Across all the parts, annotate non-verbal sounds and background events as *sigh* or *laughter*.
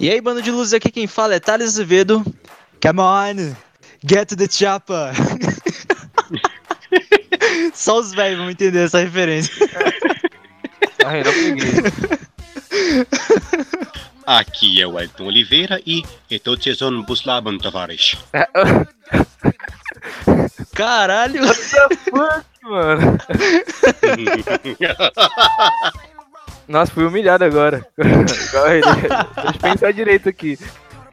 E aí, bando de luzes, aqui quem fala é Thales Azevedo. Come on, get to the chopper. *laughs* Só os velhos vão entender essa referência. Não peguei. Aqui é o Elton Oliveira e estou Cezon Buslaban Tavares. Caralho! What the fuck, mano? *laughs* Nossa, fui humilhado agora. *laughs* Deixa eu pensar direito aqui.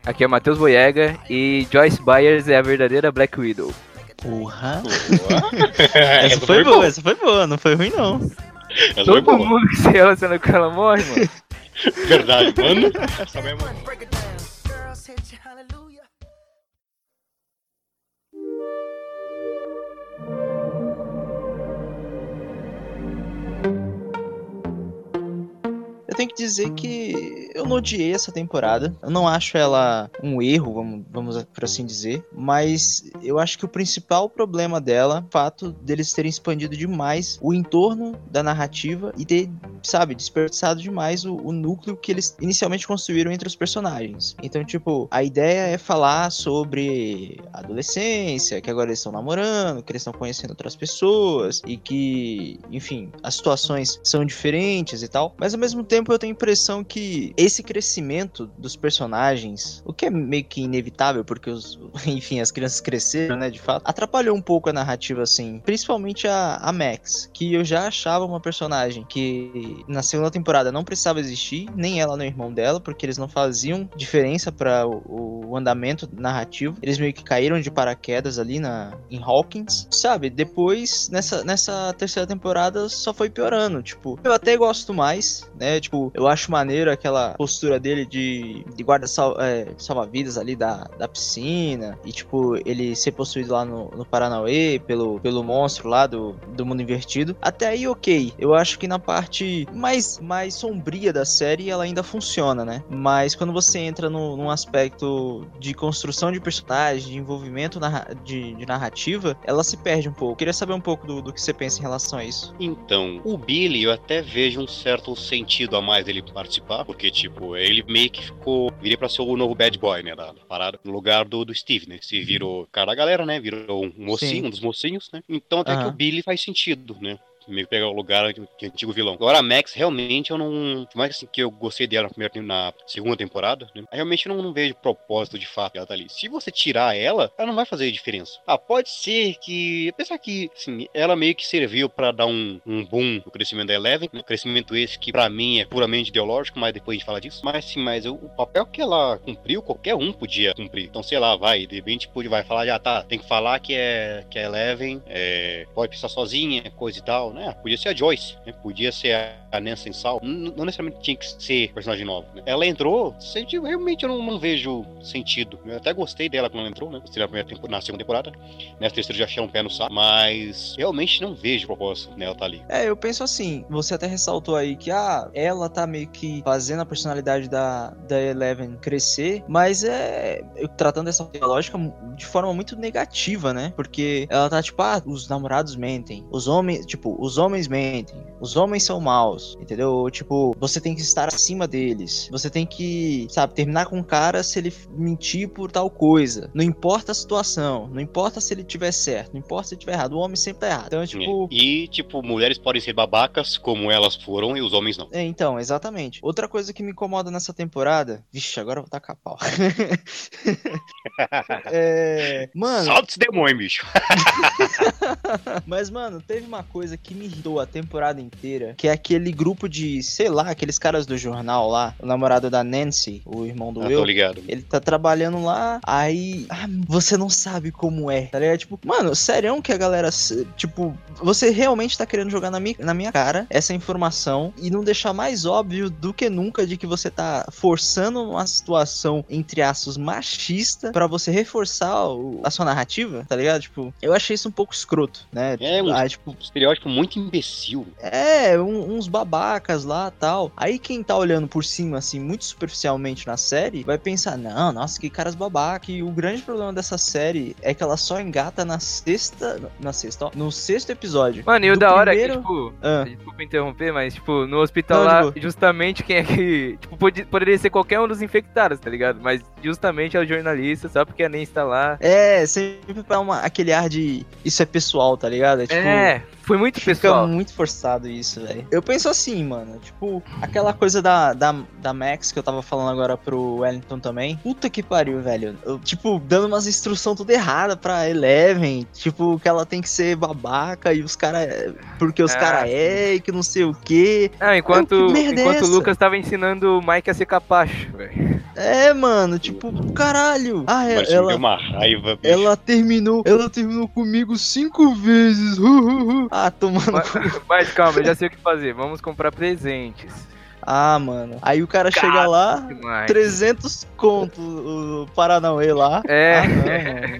Aqui é o Matheus Boyega e Joyce Byers é a verdadeira Black Widow. Porra! Essa foi boa, essa foi boa, não foi ruim não. Essa foi Todo mundo que se relaciona com ela morre, mano. Verdade, mano. *laughs* Essa mesmo. Eu tenho que dizer que eu não odiei essa temporada. Eu não acho ela um erro, vamos, vamos por assim dizer. Mas eu acho que o principal problema dela é o fato deles terem expandido demais o entorno da narrativa e ter, sabe, desperdiçado demais o, o núcleo que eles inicialmente construíram entre os personagens. Então, tipo, a ideia é falar sobre adolescência, que agora eles estão namorando, que eles estão conhecendo outras pessoas e que, enfim, as situações são diferentes e tal. Mas ao mesmo tempo eu tenho a impressão que esse crescimento dos personagens, o que é meio que inevitável, porque os, *laughs* enfim, as crianças cresceram, né, de fato, atrapalhou um pouco a narrativa, assim. Principalmente a, a Max, que eu já achava uma personagem que na segunda temporada não precisava existir, nem ela nem o irmão dela, porque eles não faziam diferença para o, o andamento narrativo. Eles meio que caíram de paraquedas ali na, em Hawkins, sabe? Depois, nessa, nessa terceira temporada, só foi piorando. Tipo, eu até gosto mais, né? Tipo, eu acho maneiro aquela postura dele de, de guarda sal, é, salva-vidas ali da, da piscina. E, tipo, ele ser possuído lá no, no Paranauê pelo, pelo monstro lá do, do mundo invertido. Até aí, ok. Eu acho que na parte mais, mais sombria da série ela ainda funciona, né? Mas quando você entra no, num aspecto de construção de personagem, de envolvimento narra- de, de narrativa, ela se perde um pouco. Queria saber um pouco do, do que você pensa em relação a isso. Então, o Billy, eu até vejo um certo sentido a mais dele participar, porque, tipo, ele meio que ficou. viria pra ser o novo bad boy, né? Da, da parada, no lugar do, do Steve, né? Se virou cara da galera, né? Virou um mocinho, Sim. um dos mocinhos, né? Então, até que Aham. o Billy faz sentido, né? Meio que pegar o lugar de, de antigo vilão. Agora, a Max, realmente, eu não. Por mais assim, que eu gostei dela na, primeira, na segunda temporada, né? Realmente, não, não vejo propósito de fato ela tá ali. Se você tirar ela, ela não vai fazer diferença. Ah, pode ser que. Apesar que, assim, ela meio que serviu pra dar um, um boom no crescimento da Eleven. Né? Crescimento esse que, pra mim, é puramente ideológico, mas depois a gente fala disso. Mas, sim, mas o, papel que ela cumpriu, qualquer um podia cumprir. Então, sei lá, vai, de repente, pode, vai falar, ah, tá, tem que falar que é que a Eleven é, pode pensar sozinha, coisa e tal, né? Podia ser a Joyce, né? Podia ser a, a Nancy Sal. Não necessariamente tinha que ser personagem novo. Né? Ela entrou, realmente eu não, não vejo sentido. Eu até gostei dela quando ela entrou, né? Primeira tempo- na segunda temporada. Nessa terceira já achei um pé no saco. Mas realmente não vejo propósito nela tá ali. É, eu penso assim, você até ressaltou aí que ah, ela tá meio que fazendo a personalidade da, da Eleven crescer, mas é eu tratando essa lógica de forma muito negativa, né? Porque ela tá tipo, ah, os namorados mentem, os homens, tipo, os homens mentem, os homens são maus, entendeu? Tipo, você tem que estar acima deles, você tem que, sabe, terminar com o cara se ele mentir por tal coisa. Não importa a situação, não importa se ele tiver certo, não importa se ele tiver errado, o homem sempre tá errado. Então, é tipo, E, tipo, mulheres podem ser babacas como elas foram e os homens não. É, então, exatamente. Outra coisa que me incomoda nessa temporada. Vixe, agora eu vou tacar pau. *laughs* é. Mano, Solta esse demônio, bicho. *laughs* mas, mano, teve uma coisa que me irritou a temporada inteira. Que é aquele grupo de, sei lá, aqueles caras do jornal lá. O namorado da Nancy, o irmão do Ah, Will. tô ligado. Ele tá trabalhando lá, aí ah, você não sabe como é, tá ligado? Tipo, mano, sério que a galera, tipo, você realmente tá querendo jogar na minha, na minha cara essa informação e não deixar mais óbvio do que nunca de que você tá forçando uma situação, entre aspas, machista pra você reforçar o- a sua narrativa, tá ligado? Tipo, eu achei isso um pouco escroto, né? É, um Aí, tipo, estereótipo muito muito imbecil. É, um- uns babacas lá tal. Aí quem tá olhando por cima, assim, muito superficialmente na série, vai pensar, não, nossa, que caras babaca. E o grande problema dessa série é que ela só engata na sexta. Na sexta, ó. No sexto episódio. Mano, e o da hora é primeiro- que, tipo, Ah, desculpa interromper, mas, tipo, no hospital Não, lá, boa. justamente quem é que. Tipo, pode- poderia ser qualquer um dos infectados, tá ligado? Mas justamente é o jornalista, só porque a Nancy tá lá. é, sempre pra uma, aquele ar de. Isso é pessoal, tá ligado? É, tipo, é, foi muito Fica pessoal. muito forçado isso, velho. Eu penso assim, mano. Tipo, aquela coisa da, da, da Max que eu tava falando agora pro Wellington também. Puta que pariu, velho. Eu, tipo, dando umas instruções tudo errada pra Eleven. Tipo, que ela tem que ser babaca e os caras. Porque os Ah, caras é e que não sei o quê. Ah, enquanto, que merda é enquanto o? Lucas tava ensinando o Mike a ser capacho, velho. É, mano. Tipo, caralho. Ah, é, Mas ela. uma raiva, bicho. Ela terminou, ela terminou comigo cinco vezes. Ah, tomando Mas, *laughs* mas calma, eu já sei o que fazer. Vamos comprar presentes. Ah, mano. Aí o cara chega lá, Demais. 300 conto o Paranauê lá. É. Ah,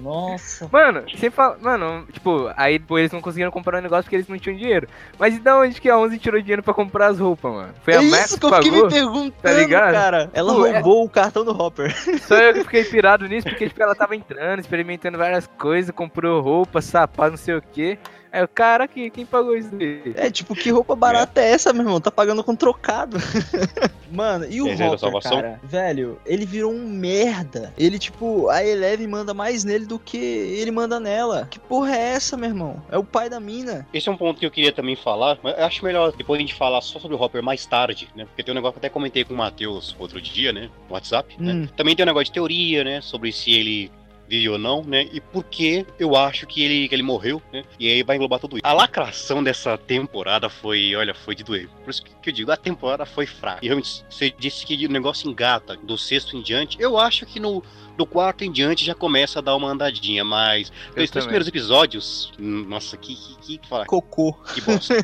não. Nossa. Mano, você fala. Mano, tipo, aí depois eles não conseguiram comprar o negócio porque eles não tinham dinheiro. Mas e da onde que a 11 tirou dinheiro pra comprar as roupas, mano? Foi a é Max isso que eu fiquei pagou? me perguntando, Tá cara. Ela Pô, é- roubou o cartão do Hopper. Só eu que fiquei pirado nisso, porque tipo, ela tava entrando, experimentando várias coisas, comprou roupa, sapato, não sei o quê. Aí o cara, que, quem pagou isso daí? É, tipo, que roupa barata é essa, meu irmão? Tá pagando com trocado. *laughs* Mano, e o Hopper, cara? Velho, ele virou um merda. Ele, tipo, a Eleven manda mais nele do que ele manda nela. Que porra é essa, meu irmão? É o pai da mina. Esse é um ponto que eu queria também falar, mas eu acho melhor depois a gente falar só sobre o Hopper mais tarde, né? Porque tem um negócio que eu até comentei com o Matheus outro dia, né? No WhatsApp, Hum. né? Também tem um negócio de teoria, né? Sobre se ele vive ou não, né? E por que eu acho que ele, que ele morreu, né? E aí vai englobar tudo isso. A lacração dessa temporada foi, olha, foi de doer. Por isso que eu digo, a temporada foi fraca. E realmente, você disse que o negócio engata do sexto em diante. Eu acho que no, do quarto em diante já começa a dar uma andadinha, mas Eu os três primeiros episódios, nossa, que, que, que, fala, Cocô. que bosta.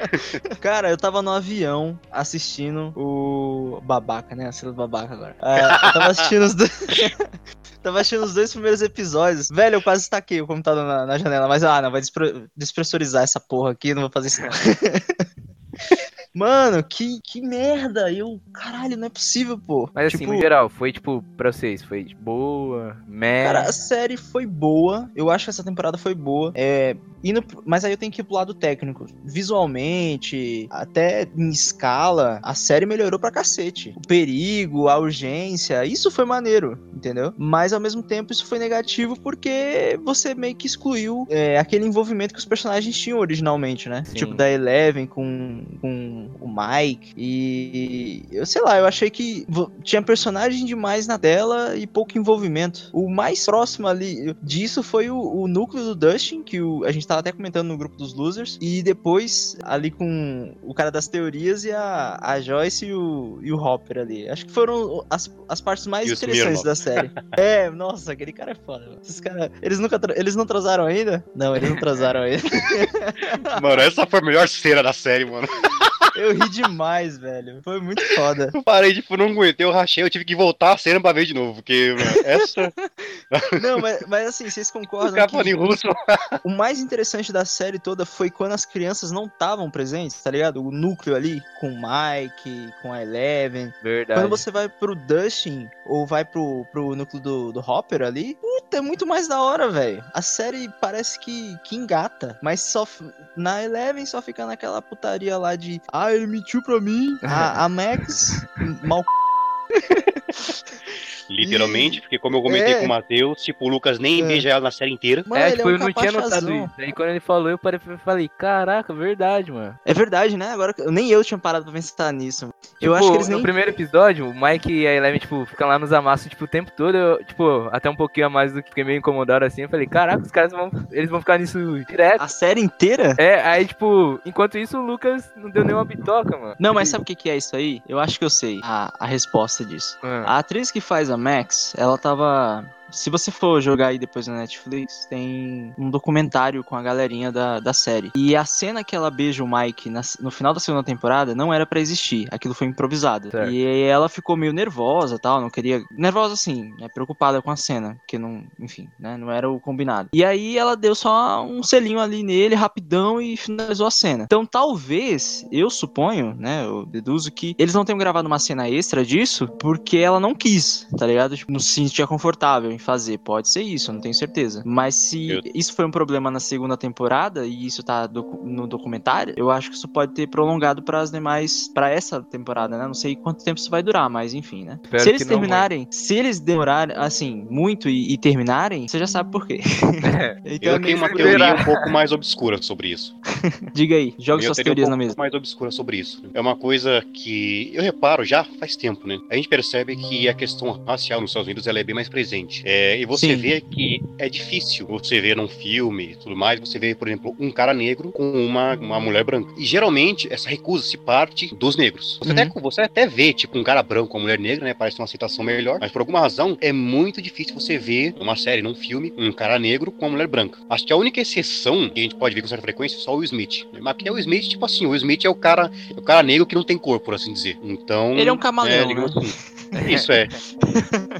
*laughs* Cara, eu tava no avião assistindo o babaca, né? A cena do babaca agora. É, eu tava assistindo os dois. *laughs* tava assistindo os dois primeiros episódios. Velho, eu quase estaquei o computador na, na janela, mas ah, não, vai despre- despressurizar essa porra aqui, não vou fazer isso não. *laughs* Mano, que, que merda! Eu, caralho, não é possível, pô. Mas assim, Tipo, no geral, foi tipo, pra vocês, foi boa, meh. Cara, a série foi boa. Eu acho que essa temporada foi boa. É, indo, mas aí eu tenho que ir pro lado técnico. Visualmente, até em escala, a série melhorou pra cacete. O perigo, a urgência, isso foi maneiro, entendeu? Mas ao mesmo tempo isso foi negativo porque você meio que excluiu é, aquele envolvimento que os personagens tinham originalmente, né? Sim. Tipo, da Eleven com, com o Mike. E eu sei lá, eu achei que tinha personagem demais na tela e pouco envolvimento. O mais próximo ali disso foi o, o núcleo do Dustin, que o- a gente tava até comentando no grupo dos losers. E depois ali com o cara das teorias e a, a Joyce e o, e o Hopper ali. Acho que foram as, as partes mais E interessantes da série. *laughs* é, nossa, aquele cara é foda. mano. Esses caras, eles nunca, eles não transaram ainda? Não, eles não transaram ainda. *laughs* mano, essa foi a melhor cena da série, mano. *laughs* Eu ri demais, velho. Foi muito foda. Eu parei, tipo, não aguentei, eu rachei, eu tive que voltar a cena pra ver de novo, porque, mano, essa. *laughs* Não, mas, mas assim, vocês concordam caras que falando em russo. o mais interessante da série toda foi quando as crianças não estavam presentes, tá ligado? O núcleo ali, com o Mike, com a Eleven. Verdade. Quando você vai pro Dustin, ou vai pro, pro núcleo do, do Hopper ali, puta, é muito mais da hora, velho. A série parece que, que engata, mas só na Eleven só fica naquela putaria lá de ah, ele mentiu pra mim. A, a Max, mal *laughs* *laughs* Literalmente, porque como eu comentei É. com o Matheus, tipo, o Lucas nem É. beija ela na série inteira. Mano, é, ele tipo, é um eu não tinha notado isso. Aí quando ele falou, eu parei e falei, caraca, verdade, mano. É verdade, né? Agora nem eu tinha parado pra pensar nisso. eu Tipo, acho que eles no nem. primeiro episódio, o Mike e a Eleven, tipo, ficam lá nos amassos, tipo, o tempo todo, eu, tipo, até um pouquinho a mais do que fiquei meio incomodado assim, eu falei, caraca, os caras vão, eles vão ficar nisso direto. A série inteira? É, aí, tipo, enquanto isso, o Lucas não deu nenhuma bitoca, mano. Não, mas sabe o que, que é isso aí? Eu acho que eu sei a, a resposta disso. Ah, A atriz que faz a Max, ela tava Se você for jogar aí depois na Netflix, tem um documentário com a galerinha da, da série. E a cena que ela beija o Mike na- no final da segunda temporada não era pra existir. Aquilo foi improvisado. Certo. E aí ela ficou meio nervosa tal, não queria. Nervosa assim, né? Preocupada com a cena. Porque não. Enfim, né? Não era o combinado. E aí ela deu só um selinho ali nele, rapidão, e finalizou a cena. Então talvez, eu suponho, né? Eu deduzo que eles não tenham gravado uma cena extra disso porque ela não quis, tá ligado? Tipo, não se sentia confortável em fazer. Pode ser isso, eu não tenho certeza. Mas se Eu- isso foi um problema na segunda temporada e isso tá docu- no documentário, eu acho que isso pode ter prolongado para as demais, para essa temporada, né? Não sei quanto tempo isso vai durar, mas enfim, né? Espero se eles não terminarem, se eles demorarem assim muito e, e terminarem, você já sabe por quê. É. *laughs* então, Eu tenho uma teoria um pouco mais obscura sobre isso. *laughs* diga aí, joga Eu suas teria um teorias na pouco mesa. mais obscura sobre isso. É uma coisa que eu reparo já faz tempo, né? A gente percebe que a questão racial nos Estados Unidos ela é bem mais presente. É, e você Sim. vê que é difícil você ver num filme e tudo mais, você vê, por exemplo, um cara negro com uma, uma mulher branca. E geralmente essa recusa se parte dos negros. Você, Uhum. até, você até vê, tipo, um cara branco com uma mulher negra, né? Parece uma aceitação melhor, mas por alguma razão é muito difícil você ver numa série, num filme, um cara negro com uma mulher branca. Acho que a única exceção que a gente pode ver com certa frequência é só o Will Smith. né? Mas que é o Will Smith, tipo assim, o Will Smith é o cara, é o cara negro que não tem cor, por assim dizer. Então. Ele é um camaleão, digamos né? assim. *laughs* Isso é. *laughs*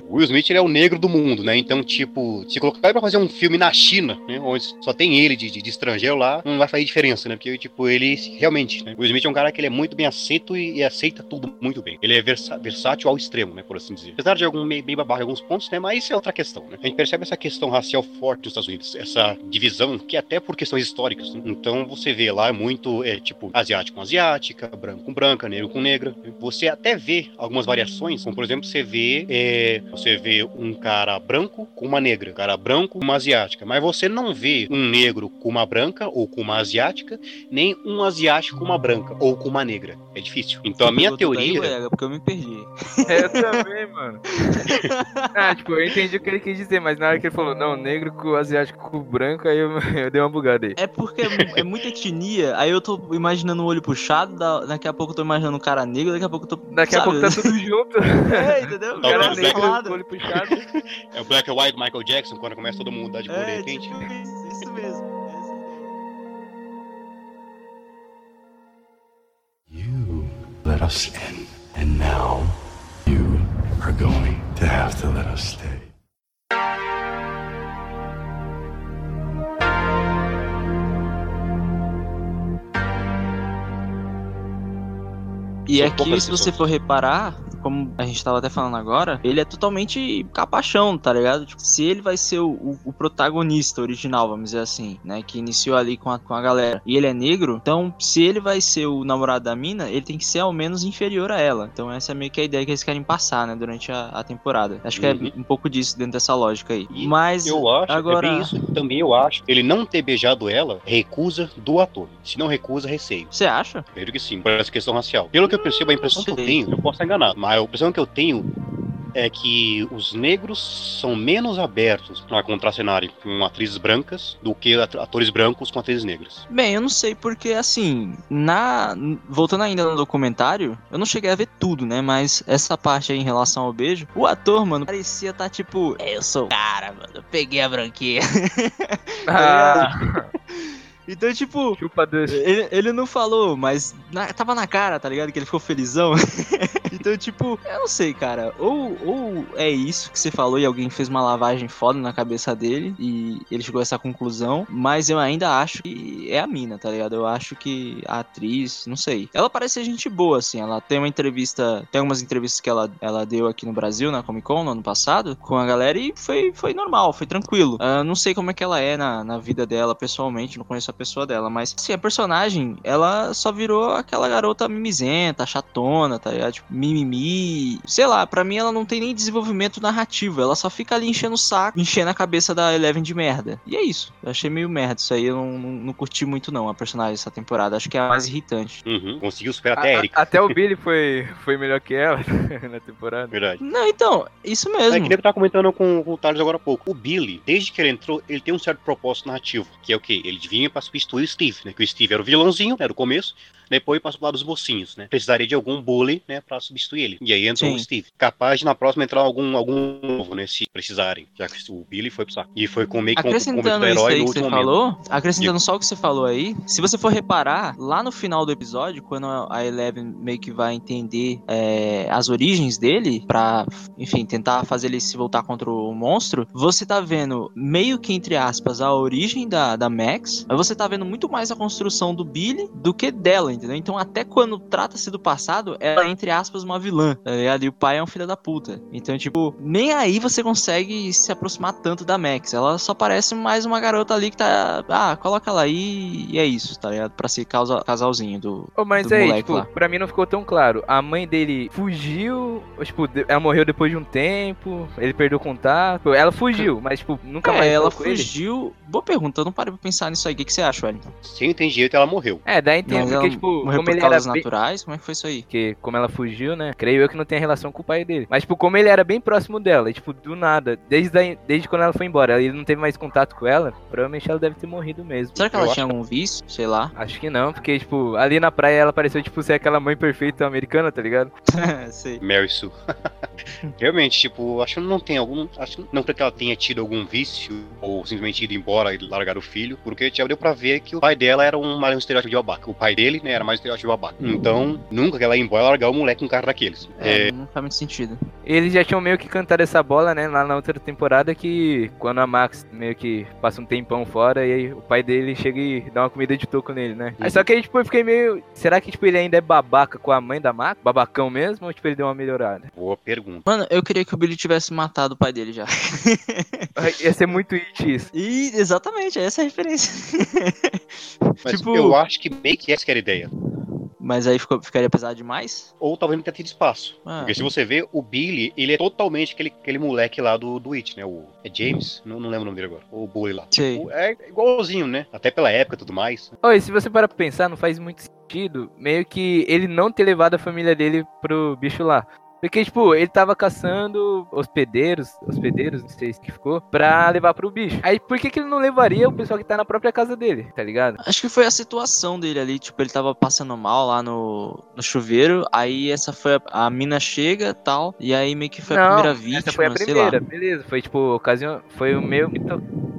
O Will Smith ele é o negro do mundo, né? Então, tipo, se colocar pra fazer um filme na China, né? Onde só tem ele de, de, de estrangeiro lá, não vai fazer diferença, né? Porque, tipo, ele realmente, né? O Smith é um cara que ele é muito bem aceito e, e aceita tudo muito bem. Ele é versa- versátil ao extremo, né? Por assim dizer. Apesar de algum meio, meio em alguns pontos, né? Mas isso é outra questão, né? A gente percebe essa questão racial forte nos Estados Unidos, essa divisão, que é até por questões históricas. né? Então, você vê lá muito, é, tipo, asiático com asiática, branco com branca, negro com negra. Você até vê algumas variações, como por exemplo, você vê, é, você vê um cara branco com uma negra, um cara branco com uma asiática, mas você não vê um negro com uma branca ou com uma asiática, nem um asiático com uma branca ou com uma negra. É difícil. Então a minha ir, teoria, Goiaga, porque eu me perdi. *laughs* Eu também, mano. *laughs* ah, tipo, eu entendi o que ele quis dizer, mas na hora que ele falou, não, negro com asiático com branco, aí eu, *laughs* eu dei uma bugada aí. É porque é, é muita etnia, aí eu tô imaginando o olho puxado, da- daqui a pouco eu tô imaginando um cara negro, daqui a pouco eu tô. Daqui a sabe? pouco tá tudo junto. É, entendeu? O cara negro, olho puxado. É o Black and White Michael Jackson, quando começa todo mundo a mudar de cor de É, repente. tipo isso, isso mesmo. You let us in, and now you are going to have to let us stay. E aqui, se você for reparar, como a gente tava até falando agora, ele é totalmente capachão, tá ligado? Tipo, se ele vai ser o, o- o protagonista original, vamos dizer assim, né? Que iniciou ali com a, com a galera, e ele é negro, então se ele vai ser o namorado da mina, ele tem que ser ao menos inferior a ela. Então essa é meio que a ideia que eles querem passar, né? Durante a, a temporada. Acho que Uhum. é um pouco disso dentro dessa lógica aí. E Mas Eu acho, agora... é isso também eu acho. Ele não ter beijado ela, recusa do ator. Se não recusa, receio. Você acha? Vejo que sim, por essa questão racial. Pelo que eu percebo, a impressão que eu tenho, eu posso enganado, mas a impressão que eu tenho é que os negros são menos abertos a contracenarem com atrizes brancas do que at- atores brancos com atrizes negras. Bem, eu não sei porque assim, na voltando ainda no documentário, eu não cheguei a ver tudo, né? Mas essa parte aí em relação ao beijo, o ator, mano, parecia tá tipo, "É, eu sou o cara, mano, eu peguei a branquinha. *laughs* Ah, *laughs* Então, tipo, ele, ele não falou, mas na- tava na cara, tá ligado? Que ele ficou felizão. *laughs* então, tipo, eu não sei, cara. Ou, ou é isso que você falou e alguém fez uma lavagem foda na cabeça dele e ele chegou a essa conclusão. Mas eu ainda acho que é a mina, tá ligado? Eu acho que a atriz, não sei. Ela parece ser gente boa, assim. Ela tem uma entrevista, tem algumas entrevistas que ela, ela deu aqui no Brasil, na Comic Con, no ano passado, com a galera e foi, foi normal, foi tranquilo. Ah, não sei como é que ela é na, na vida dela pessoalmente, não conheço a pessoa dela, mas assim, a personagem, ela só virou aquela garota mimizenta, chatona, tá ligado? Tipo, mimimi. Sei lá, pra mim ela não tem nem desenvolvimento narrativo, ela só fica ali enchendo o saco, enchendo a cabeça da Eleven de merda. E é isso. Eu achei meio merda isso aí, eu não, não, não curti muito não a personagem dessa temporada, acho que é a mais irritante. Uhum. Conseguiu superar até a A- Erika. até o *laughs* Billy foi, foi melhor que ela *laughs* na temporada. Verdade. Não, então, isso mesmo. É que nem eu tava comentando com, com o Thales agora há pouco. O Billy, desde que ele entrou, ele tem um certo propósito narrativo, que é o quê? Ele vinha pra substituir o Steve, né? Que o Steve era o vilãozinho, era o começo. Depois passou pro lado dos mocinhos, né? Precisaria de algum bully, né, pra substituir ele. E aí entrou Sim. o Steve. Capaz de na próxima entrar algum, algum novo, né, se precisarem, já que o Billy foi pro saco. E foi com meio que com, com o herói no que você último momento. falou, acrescentando só o que você falou aí, se você for reparar, lá no final do episódio, quando a Eleven meio que vai entender é, as origens dele, pra, enfim, tentar fazer ele se voltar contra o monstro, você tá vendo meio que, entre aspas, a origem da, da Max, mas você tá vendo muito mais a construção do Billy do que dela, entendeu? Então, até quando trata-se do passado, ela é, entre aspas, uma vilã, tá ligado? E o pai é um filho da puta. Então, tipo, nem aí você consegue se aproximar tanto da Max. Ela só parece mais uma garota ali que tá. Ah, coloca ela aí e é isso, tá ligado? Pra ser causa, casalzinho do. Ô, mas do aí, moleque tipo, lá. pra mim não ficou tão claro. A mãe dele fugiu, ou, tipo, ela morreu depois de um tempo, ele perdeu contato. Ela fugiu, mas, tipo, nunca mais É, ela falou com ele. fugiu. Boa pergunta, eu não parei pra pensar nisso aí. O que, que você acha, Wellington? Se não tem jeito, ela morreu. É, dá a entender, porque, ela tipo, morreu como por ele era causas bem... naturais? Como é que foi isso aí? Porque como ela fugiu, né? Creio eu que não tem relação com o pai dele. Mas, tipo, como ele era bem próximo dela, e, tipo, do nada, desde, a- desde quando ela foi embora, ele não teve mais contato com ela, provavelmente ela deve ter morrido mesmo. Será que Eu ela acho tinha algum vício? Sei lá. *laughs* Acho que não, porque, tipo, ali na praia ela pareceu, tipo, ser aquela mãe perfeita americana, tá ligado? *laughs* Sei. Mary Sue. *laughs* Realmente, tipo, acho que não tem algum. Acho que não porque ela tenha tido algum vício ou simplesmente ido embora e largar o filho, porque já deu pra ver que o pai dela era um, um estereótipo de babaca. O pai dele, né, era mais um estereótipo de babaca. Então, nunca que ela ia embora largar o moleque com um cara daqueles. É, É, não faz muito sentido. Eles já tinham meio que cantado essa bola, né, lá na outra temporada, que quando a Max meio que passa um tempão fora, e aí o pai dele chega e dá uma comida de toco nele, né? Aí Uhum. só que aí, tipo, eu fiquei meio. Será que, tipo, ele ainda é babaca com a mãe da Max? Babacão mesmo? Ou, tipo, ele deu uma melhorada? boa pergunta. Mano, eu queria que o Billy tivesse matado o pai dele já. Ia ser muito it isso. *laughs* E exatamente, essa é a referência. *laughs* Mas Tipo- eu acho que meio que essa que era a ideia. Mas aí ficou, ficaria pesado demais? Ou talvez não tenha tido espaço. Ah. Porque se você vê, o Billy, ele é totalmente aquele, aquele moleque lá do, do It, né? O, é James? Não, não lembro o nome dele agora. O Bully lá. Tipo, é igualzinho, né? Até pela época e tudo mais. Oi, se você parar pra pensar, não faz muito sentido meio que ele não ter levado a família dele pro bicho lá. Porque, tipo, ele tava caçando hospedeiros, hospedeiros, não sei se que ficou, pra levar pro bicho. Aí, por que que ele não levaria o pessoal que tá na própria casa dele, tá ligado? Acho que foi a situação dele ali, tipo, ele tava passando mal lá no, no chuveiro, aí essa foi a, a mina chega tal, e aí meio que foi a primeira vítima, essa foi a primeira, beleza. Foi, tipo, ocasião, foi o meio que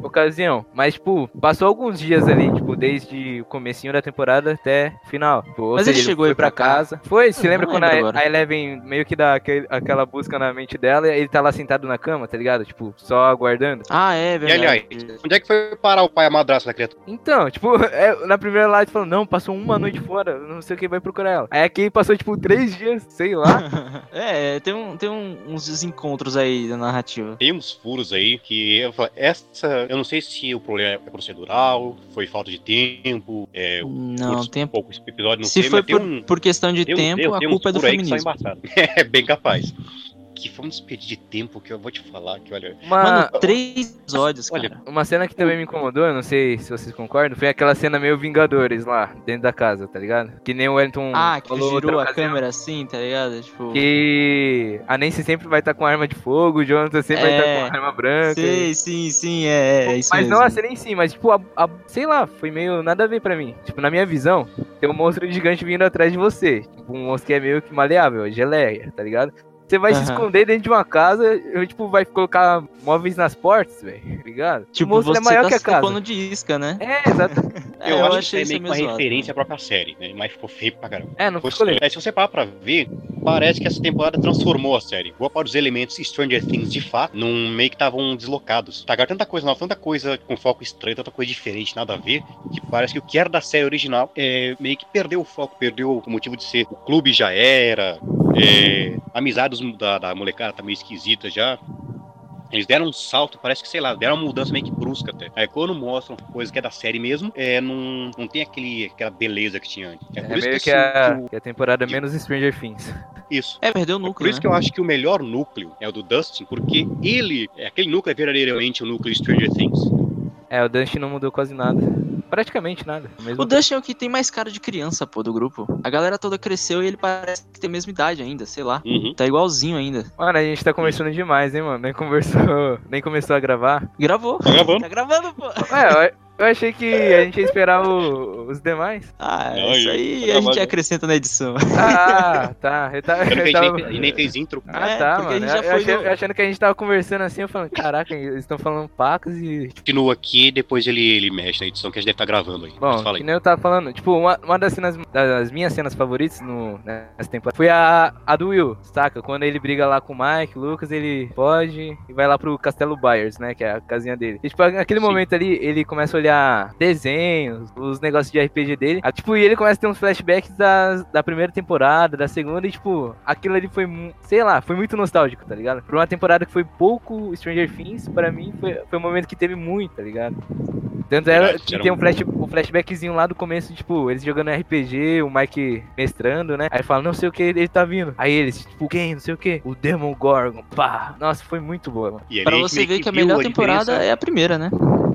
ocasião. Mas, tipo, passou alguns dias ali, tipo, desde o comecinho da temporada até o final. Tipo, Mas seja, ele chegou aí pra cá? casa. Foi, se Eu lembra não quando a, agora. a Eleven meio que dá aquele- aquela busca na mente dela e ele tá lá sentado na cama, tá ligado? Tipo, só aguardando. Ah, é E verdade. aliás, onde é que foi parar o pai e a madrasta da criatura? Então, tipo, *laughs* é, na primeira live falou, não, passou uma noite fora, não sei o que vai procurar ela. Aí aqui passou, tipo, três dias, sei lá. *laughs* é, tem, um, tem um- uns desencontros aí da narrativa. Tem uns furos aí que eu falo, essa. Eu não sei se o problema é procedural, foi falta de tempo, é, Não, curtos, tem poucos episódios, não Se sei, foi mas tem por, um. por questão de tem um- tempo, tem- a culpa é do feminismo. *laughs* É bem capaz. Que foi um despedido de tempo que eu vou te falar que, olha. Uma, Mano, três episódios, Olha, cara. uma cena que também me incomodou, eu não sei se vocês concordam, foi aquela cena meio Vingadores lá, dentro da casa, tá ligado? Que nem o Wellington Ah, que falou outra girou a ocasião, câmera assim, tá ligado? Tipo... Que a Nancy sempre vai estar com arma de fogo, o Jonathan sempre vai É, estar com arma branca. Sim, sim, sim, é, é isso Mas mesmo. não a cena em si, mas tipo, a, a- sei lá, foi meio nada a ver pra mim. Tipo, na minha visão, tem um monstro gigante vindo atrás de você. Tipo, um monstro que é meio que maleável, é geleia, tá ligado? Você vai se Aham. esconder dentro de uma casa, eu, tipo, vai colocar móveis nas portas, velho, *laughs* tá ligado? o Tipo, monstro você é maior tá que a se casa. de isca, né? É, exato. *laughs* É, eu, acho que achei isso é meio que uma referência à própria série, né? Mas ficou feio pra caramba. É, não Foi ficou legal. é, se você parar pra ver, parece que essa temporada transformou a série. Boa parte dos elementos Stranger Things, de fato, num meio que estavam deslocados. Tagaram tanta coisa nova, tanta coisa com foco estranho, tanta coisa diferente, nada a ver, que parece que o que era da série original é, meio que perdeu o foco, perdeu o motivo de ser. O clube já era, é, a amizade da, da molecada tá meio esquisita já. Eles deram um salto, parece que, sei lá, deram uma mudança meio que brusca até. Aí quando mostram coisa que é da série mesmo, é, não, não tem aquele, aquela beleza que tinha antes. É, É meio que, a, que a temporada menos Stranger Things. Isso. É, perdeu o É por núcleo, isso né? que eu acho que o melhor núcleo é o do Dustin, porque ele, é, aquele núcleo é verdadeiramente o núcleo Stranger Things. É, o Dustin não mudou quase nada. Praticamente nada. Mesmo O Dustin é o que tem mais cara de criança, pô, do grupo. A galera toda cresceu e ele parece que tem a mesma idade ainda, sei lá. Uhum. Tá igualzinho ainda. Mano, a gente tá conversando demais, hein, mano? Nem conversou, *laughs* nem começou a gravar. Gravou. Tá gravando? Tá gravando, pô. É, Eu achei que a gente ia esperar o- os demais. Ah, Não, isso eu- aí eu a gente acrescenta na edição. Ah, tá. Eu tava, Tanto que a eu gente tava- nem, fez- nem fez intro. Ah, É, tá, porque a mano. gente já Eu achei- no- eu achando que a gente tava conversando assim, eu falando, caraca, eles estão falando pacas e. Continua aqui, depois ele, ele mexe na edição que a gente deve estar gravando aí. Bom, fala que aí. nem eu tava falando, tipo, uma, uma das cenas, das minhas cenas favoritas no, nessa temporada foi a, a do Will, saca? Quando ele briga lá com o Mike, o Lucas, ele foge e vai lá pro Castelo Byers, né? Que é a casinha dele. E, tipo, naquele Sim. momento ali, ele começa a olhar desenhos, os negócios de RPG dele. Ah, Tipo, e ele começa a ter uns flashbacks das, da primeira temporada, da segunda, e, tipo, aquilo ali foi, sei lá, foi muito nostálgico, tá ligado? Por uma temporada que foi pouco Stranger Things, pra mim, foi, foi um momento que teve muito, tá ligado? Tanto era Verdade, que tem um- flash, um flashbackzinho lá do começo, tipo, eles jogando RPG, o Mike mestrando, né? Aí fala, não sei o que, ele tá vindo. Aí eles, tipo, quem? Não sei o que. O Demon Gorgon, pá. Nossa, foi muito boa, mano. E Pra a você ver que a melhor temporada diferença. é a primeira, né?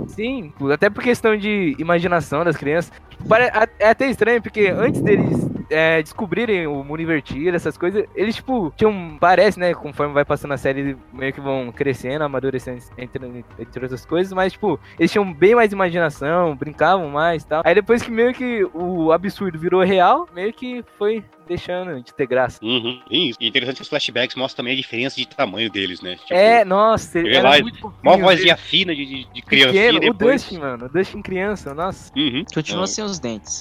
Sim, até por questão de imaginação das crianças. Tipo, É até estranho, porque antes deles é, descobrirem o mundo invertido, essas coisas, eles, tipo, tinham. Parece, né? Conforme vai passando a série, meio que vão crescendo, amadurecendo, entre, entre outras coisas, mas, tipo, eles tinham bem mais imaginação, brincavam mais e tal. Aí depois que meio que o absurdo virou real, meio que foi deixando de ter graça. Uhum, isso. E interessante que os flashbacks mostram também a diferença de tamanho deles, né? Tipo, é, nossa, ele era lá muito Mó vozinha fina de, de, de criancinha pequeno, o depois... Dustin, mano, o Dustin criança, nossa, Uhum. Continua É. sem os dentes.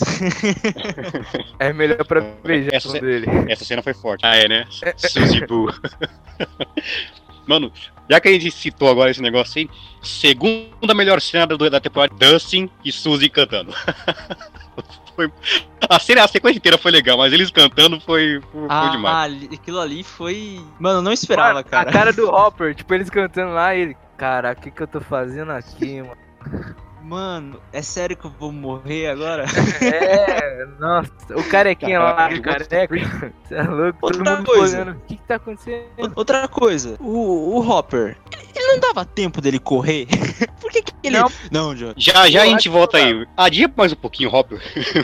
é melhor pra beijar Essa cena- dele. Essa cena foi forte. Ah, é, né? Suzy Boo. *laughs* Mano, já que a gente citou agora esse negócio aí, segunda melhor cena da, da temporada, Dustin e Suzy cantando. *laughs* Foi- a, cena, a sequência inteira foi legal, mas eles cantando foi, foi, foi demais. Ah, aquilo ali foi. Mano, eu não esperava, Mano, cara. A cara do *laughs* Hopper, tipo, eles cantando lá e ele. Caraca, o que, que eu tô fazendo aqui, mano? Mano, é sério que eu vou morrer agora? *laughs* É, nossa, o carequinha lá, o careca. Você é louco, todo Outra mundo coisa. olhando. O que, que tá acontecendo? Outra coisa, o, o Hopper, ele, não dava tempo dele correr? *laughs* Por que, que ele. Não. Não, John. Já, já a gente volta aí. Adia mais um pouquinho, Hopper.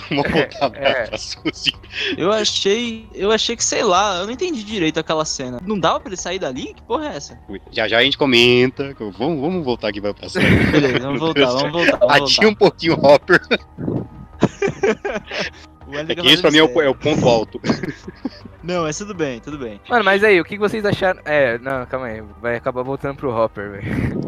Vamos voltar pra, é. pra Suzy. Eu achei. Eu achei que, sei lá, eu não entendi direito aquela cena. Não dava pra ele sair dali? Que porra é essa? Já já a gente comenta. Vamos, vamos voltar aqui pra série. Beleza, vamos voltar, vamos voltar. Vamos *laughs* Adia um voltar. pouquinho, Hopper. *laughs* É que esse pra mim é o, é o ponto alto. *laughs* Não, mas tudo bem, tudo bem. Mano, mas aí, o que vocês acharam? É, não, calma aí, vai acabar voltando pro Hopper, velho. *laughs*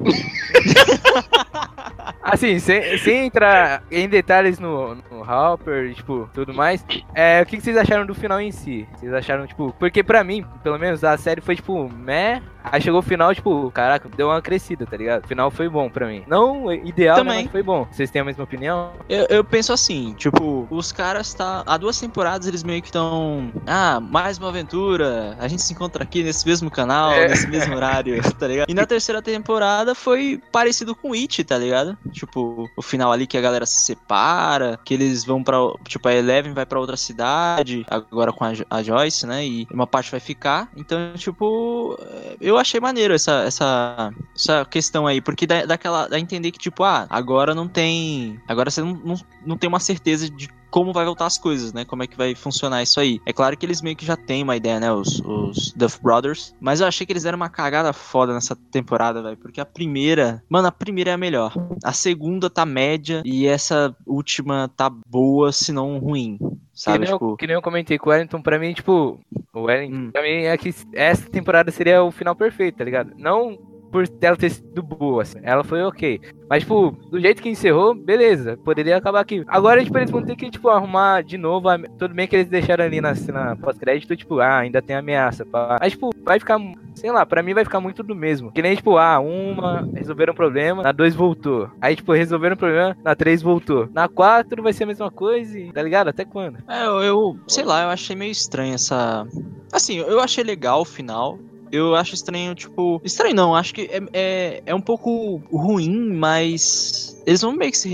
assim, sem, sem entrar em detalhes no, no Hopper, tipo, tudo mais, é, o que que vocês acharam do final em si? Vocês acharam, tipo, porque pra mim, pelo menos, a série foi, tipo, meh, aí chegou o final, tipo, caraca, deu uma crescida, tá ligado? O final foi bom pra mim. Não ideal, né, Também. mas foi bom. Vocês têm a mesma opinião? Eu, eu penso assim, tipo, os caras tá. Há duas temporadas eles meio que estão. Ah, mais uma aventura. A gente se encontra aqui nesse mesmo canal, É. nesse mesmo horário, *laughs* tá ligado? E na terceira temporada foi parecido com It, tá ligado? Tipo, o final ali que a galera se separa, que eles vão pra. Tipo, a Eleven vai pra outra cidade, agora com a, a Joyce, né? E uma parte vai ficar. Então, tipo, eu achei maneiro essa, essa, essa questão aí, porque dá, dá, aquela, dá a entender que, tipo, ah, agora não tem. Agora você não, não, não tem uma certeza de como vai voltar as coisas, né? Como é que vai funcionar isso aí. É claro que eles meio que já têm uma ideia, né? Os, os Duff Brothers. Mas eu achei que eles deram uma cagada foda nessa temporada, velho. Porque a primeira. Mano, a primeira é a melhor. A segunda tá média. E essa última tá boa, se não ruim. Que Sabe? nem, eu, Tipo. que nem eu comentei com o Wellington, pra mim, tipo, o Wellington, Hum. pra mim é que essa temporada seria o final perfeito, tá ligado? Não por ela ter sido boa, assim, ela foi ok. Mas, tipo, do jeito que encerrou, beleza, poderia acabar aqui. Agora, tipo, eles vão ter que, tipo, arrumar de novo, a... tudo bem que eles deixaram ali na cena pós-crédito, tipo, ah, ainda tem ameaça, pá. Mas, tipo, vai ficar, sei lá, pra mim vai ficar muito do mesmo. Que nem, tipo, ah, uma, resolveram o problema, na dois voltou. Aí, tipo, resolveram o problema, na três voltou. Na quatro vai ser a mesma coisa, e, tá ligado? Até quando? É, eu, eu- sei lá, eu achei meio estranho essa. Assim, eu achei legal o final. Eu acho estranho, tipo. Estranho não, acho que é, é, é um pouco ruim, mas. Eles vão meio que se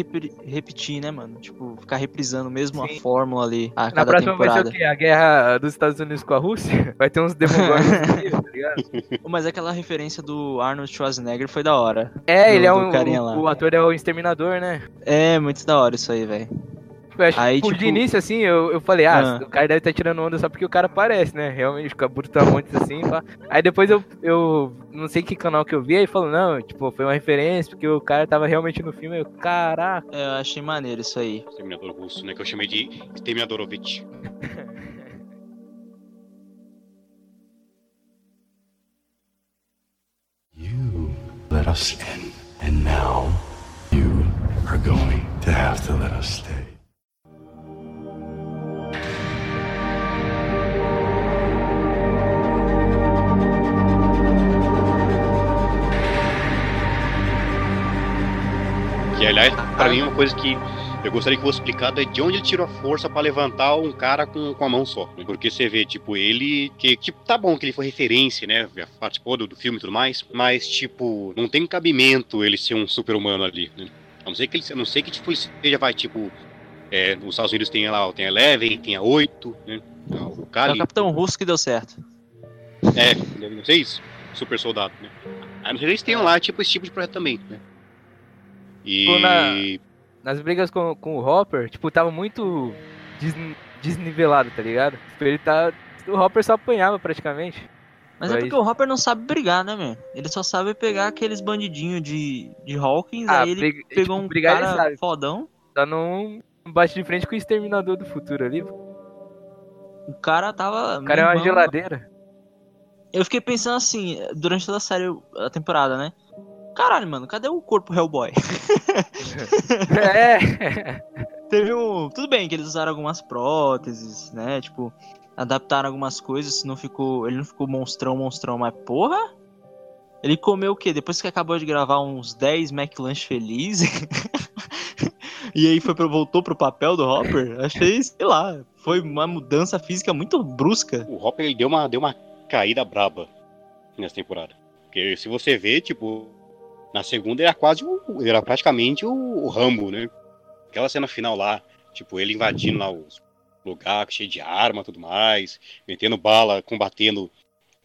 repetir, né, mano? Tipo, ficar reprisando mesmo a Sim. fórmula ali a Na cada próxima vai ser temporada. o quê? A guerra dos Estados Unidos com a Rússia? *laughs* Vai ter uns Demogorgons *laughs* tá ligado? Mas aquela referência do Arnold Schwarzenegger foi da hora. É, Do- ele é um. O, o ator é o exterminador, né? É, muito da hora isso aí, velho. Tipo, eu acho Aí, que, tipo, tipo- de início, assim, eu, eu falei, ah, Ah. o cara deve estar tirando onda só porque o cara aparece, né? Realmente, fica brutamontes assim, pá. Aí depois eu, eu não sei que canal que eu vi, aí falou, não, tipo, foi uma referência, porque o cara tava realmente no filme, eu, caraca. É, eu achei maneiro isso aí. Exterminador russo, né? Que eu chamei de Exterminadorovich. *laughs* You let us in, and now you are going to have to let us stay. Que, aliás, pra mim, uma coisa que eu gostaria que fosse explicado é de onde ele tirou a força pra levantar um cara com, com a mão só. né? Porque você vê, tipo, ele. Que, tipo, tá bom que ele foi referência, né? Participou do, do filme e tudo mais. Mas, tipo, não tem cabimento ele ser um super-humano ali, né? A não ser que ele, a não ser que, tipo, ele seja, vai, tipo. É, nos Estados Unidos tem lá, tem a Eleven, tem a 8, né? O É cara o Capitão Russo que deu certo. é, deve não sei isso. Super soldado, né? Aí não sei se eles tenham lá, tipo, esse tipo de projeto também, né? E. Tipo, na- Nas brigas com, com o Hopper, tipo, tava muito des- desnivelado, tá ligado? Tipo, ele tá. O Hopper só apanhava praticamente. Mas é porque o Hopper não sabe brigar, né, meu? Ele só sabe pegar aqueles bandidinhos de, de Hawkins, Ah, aí ele briga- pegou tipo, um cara sabe. fodão. Só não bate de frente com o Exterminador do Futuro ali. pô. O cara tava. O cara é uma geladeira. Eu fiquei pensando assim, durante toda a série, a temporada, né? Caralho, mano, cadê o corpo Hellboy? *laughs* é. *laughs* Teve um. Tudo bem que eles usaram algumas próteses, né? Tipo, adaptaram algumas coisas, não ficou. Ele não ficou monstrão, monstrão, mas porra! Ele comeu o quê? Depois que acabou de gravar uns 10 McLanche felizes. *laughs* e aí foi pro, voltou pro papel do Hopper. Achei, sei lá, foi uma mudança física muito brusca. O Hopper ele deu uma, deu uma caída braba nessa temporada. Porque se você vê, tipo, na segunda era quase o. Era praticamente o, o Rambo, né? Aquela cena final lá, tipo, ele invadindo lá os lugares cheio de arma e tudo mais, metendo bala, combatendo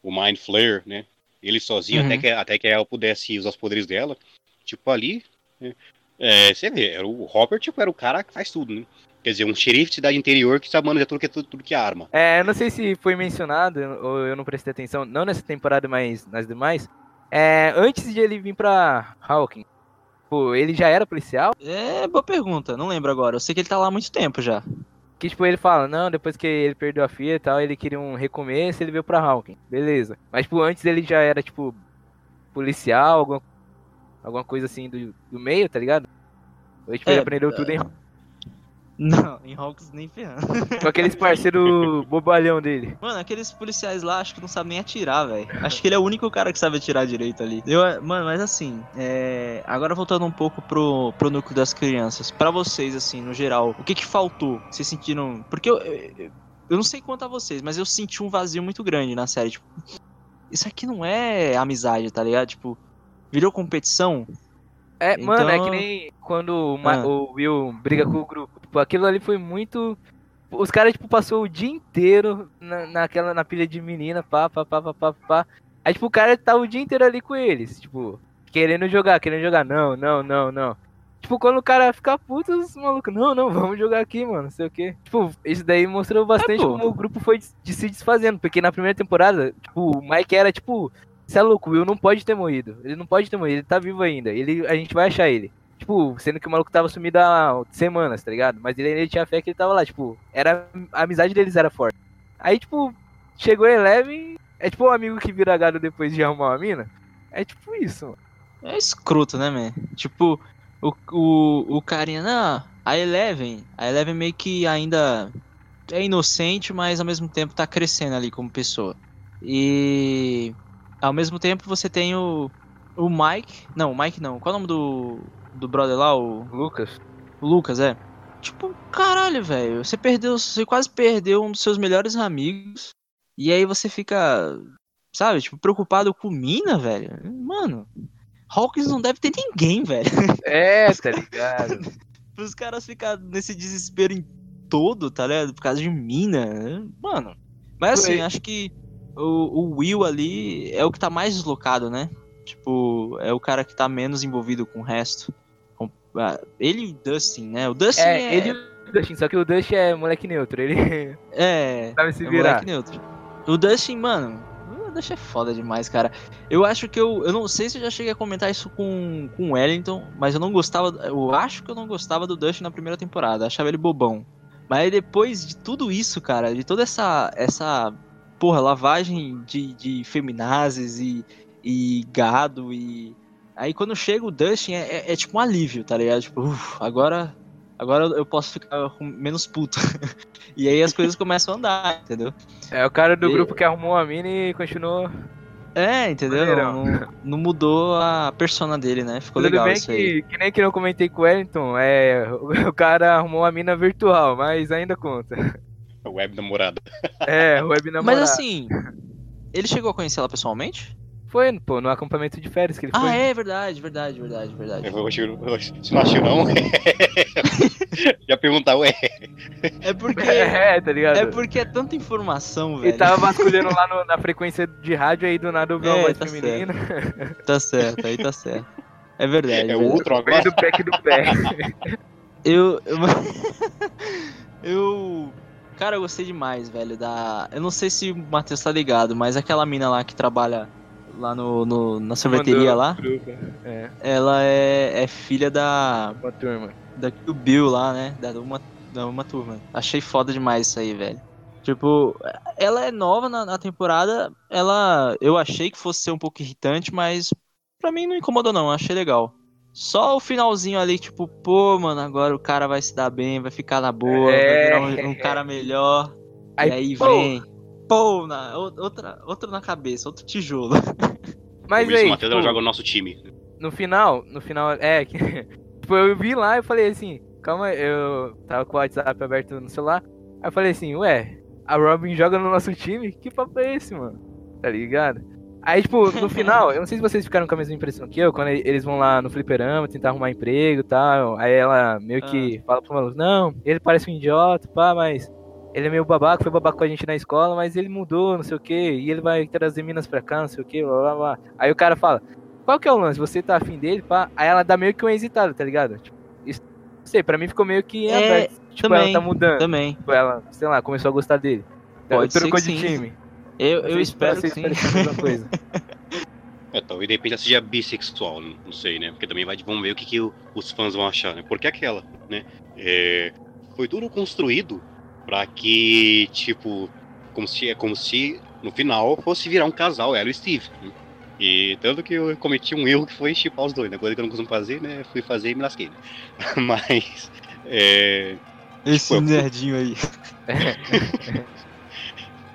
o Mind Flare, né? Ele sozinho, Uhum. até, que, até que ela pudesse usar os poderes dela. Tipo, ali. né? É, você vê, era o Hopper, tipo, era o cara que faz tudo, né? Quer dizer, um xerife de cidade interior que sabe manejar tudo que é tudo, tudo que é arma. É, eu não sei se foi mencionado ou eu não prestei atenção, não nessa temporada, mas nas demais. É, antes de ele vir pra Hawking, pô, ele já era policial? É, boa pergunta, não lembro agora. Eu sei que ele tá lá há muito tempo já. Que tipo, ele fala, não, depois que ele perdeu a filha e tal, ele queria um recomeço, ele veio pra Hawking. Beleza. Mas, tipo, antes ele já era, tipo, policial, alguma, alguma coisa assim do, do meio, tá ligado? Ou, tipo, É, ele aprendeu tudo em Não, em Hawks nem ferrando. com aqueles parceiros bobalhão dele. Mano, aqueles policiais lá acho que não sabem nem atirar, velho. Acho que ele é o único cara que sabe atirar direito ali. Eu, mano, mas assim, é... agora voltando um pouco pro, pro núcleo das crianças. Pra vocês, assim, no geral, o que que faltou? Vocês sentiram. Porque eu, eu, eu não sei quanto a vocês, mas eu senti um vazio muito grande na série. Tipo, isso aqui não é amizade, tá ligado? Tipo, virou competição. É, mano, é Então- que nem quando o, Ah. o Will briga com o grupo. Tipo, aquilo ali foi muito. Os caras, tipo, passou o dia inteiro na, naquela, na pilha de menina, pá, pá, pá, pá, pá, pá. Aí, tipo, o cara tá o dia inteiro ali com eles, tipo, querendo jogar, querendo jogar. Não, não, não, não. Tipo, quando o cara fica puto, os malucos, não, não, vamos jogar aqui, mano, não sei o quê. Tipo, isso daí mostrou bastante É, como o grupo foi de, de se desfazendo. Porque na primeira temporada, tipo, o Mike era, tipo, você é louco, o Will não pode ter morrido. Ele não pode ter morrido, ele tá vivo ainda. Ele, a gente vai achar ele. Tipo, sendo que o maluco tava sumido há semanas, tá ligado? Mas ele, ele tinha fé que ele tava lá, tipo, era, a amizade deles era forte. Aí, tipo, chegou Eleven, é tipo um amigo que vira gado depois de arrumar uma mina. É tipo isso, mano. É escroto, né, man? Tipo, o, o, o carinha, não, a Eleven, a Eleven meio que ainda é inocente, mas ao mesmo tempo tá crescendo ali como pessoa. E ao mesmo tempo você tem o, o Mike, não, o Mike não, qual é o nome do, do brother lá, o, Lucas. o Lucas, é? Tipo, caralho, velho, você perdeu, você quase perdeu um dos seus melhores amigos, e aí você fica, sabe, tipo, preocupado com mina, velho. Mano, Hawkins não deve ter ninguém, velho. É, tá ligado? *laughs* Os caras ficam nesse desespero em todo, tá ligado? Por causa de mina. né? Mano. Mas assim, acho que o, o Will ali é o que tá mais deslocado, né? Tipo, é o cara que tá menos envolvido com o resto. Ah, Ele e o Dustin, né? O Dustin É, é, ele e o Dustin, só que o Dustin é moleque neutro, ele *laughs* É. sabe se é virar. moleque neutro. O Dustin, mano. O Dustin é foda demais, cara. Eu acho que eu. Eu não sei se eu já cheguei a comentar isso com, com o Wellington, mas eu não gostava. Eu acho que eu não gostava do Dustin na primeira temporada. Achava ele bobão. Mas depois de tudo isso, cara, de toda essa. essa porra, lavagem de, de feminazes e, e gado e. Aí quando chega o Dustin é, é- é tipo um alívio, tá ligado? Tipo, uf, agora. Agora eu posso ficar menos puto. *laughs* e aí as coisas começam a andar, entendeu? É o cara do E- grupo que arrumou a mina e continuou. É, entendeu? Não, não mudou a persona dele, né? Ficou Tudo legal bem isso aí. que, que nem que eu comentei com o Wellington, é, *laughs* o cara arrumou a mina virtual, mas ainda conta. Web namorada. É, web namorado. Mas assim, ele chegou a conhecer ela pessoalmente? Foi, pô, no acampamento de férias que ele foi. Ah, é verdade, verdade, verdade, verdade. Eu acho, eu acho- Você não achou, *laughs* não? Já perguntar, ué. É porque *laughs* É, tá ligado? é porque é tanta informação, velho. Ele tava vasculhando lá no- na frequência de rádio aí do nada ouviu uma É, voz tá feminina. Tá certo, aí tá certo. É verdade. É verdade. outro agora. do pack do pé. Eu. Eu. *laughs* eu- Cara, eu gostei demais, velho, da. Eu não sei se o Matheus tá ligado, mas aquela mina lá que trabalha lá no, no- na sorveteria lá. É, ela é, é filha da. uma turma. da do Bill lá, né? Da uma, da uma turma. Achei foda demais isso aí, velho. Tipo, ela é nova na, na temporada. Ela. Eu achei que fosse ser um pouco irritante, mas pra mim não incomodou, não. Achei legal. Só o finalzinho ali, tipo, pô, mano, agora o cara vai se dar bem, vai ficar na boa, É. vai virar um, um cara melhor. Aí, e aí pô, vem. Pô, na, ou- outra, outro na cabeça, outro tijolo. *laughs* Mas Por isso aí, o Matheus tipo, joga o nosso time. no final, no final, é *laughs* tipo, eu vi lá e falei assim, calma, aí, eu tava com o WhatsApp aberto no celular. Aí eu falei assim, ué, a Robin joga no nosso time? Que papo é esse, mano? Tá ligado? Aí, tipo, no final, eu não sei se vocês ficaram com a mesma impressão que eu, quando eles vão lá no fliperama tentar arrumar emprego e tal. Aí ela meio que fala pro maluco, não, ele parece um idiota, pá, mas ele é meio babaca, foi babaca com a gente na escola, mas ele mudou, não sei o que, e ele vai trazer minas pra cá, não sei o que, blá blá blá. Aí o cara fala, qual que é o lance? Você tá afim dele, pá? Aí ela dá meio que uma hesitada, tá ligado? Tipo, isso, não sei, pra mim ficou meio que É, aberto. Tipo, também, ela tá mudando. Também. Tipo, ela, sei lá, começou a gostar dele. Pode Trocou ser que de sim. time. Eu, eu espero que vocês sim. parecia a mesma coisa. *laughs* É, talvez de repente ela seja bissexual, não sei, né? Porque também vai, vamos ver o que, que o- os fãs vão achar, né? Porque aquela, né? É, foi tudo construído pra que, tipo, como se, é como se no final fosse virar um casal, ela e o Steve. né? E tanto que eu cometi um erro que foi chipar os dois, né? Coisa que eu não costumo fazer, né? Fui fazer e me lasquei, né? *laughs* Mas, é, Esse Tipo, eu- nerdinho aí. *laughs*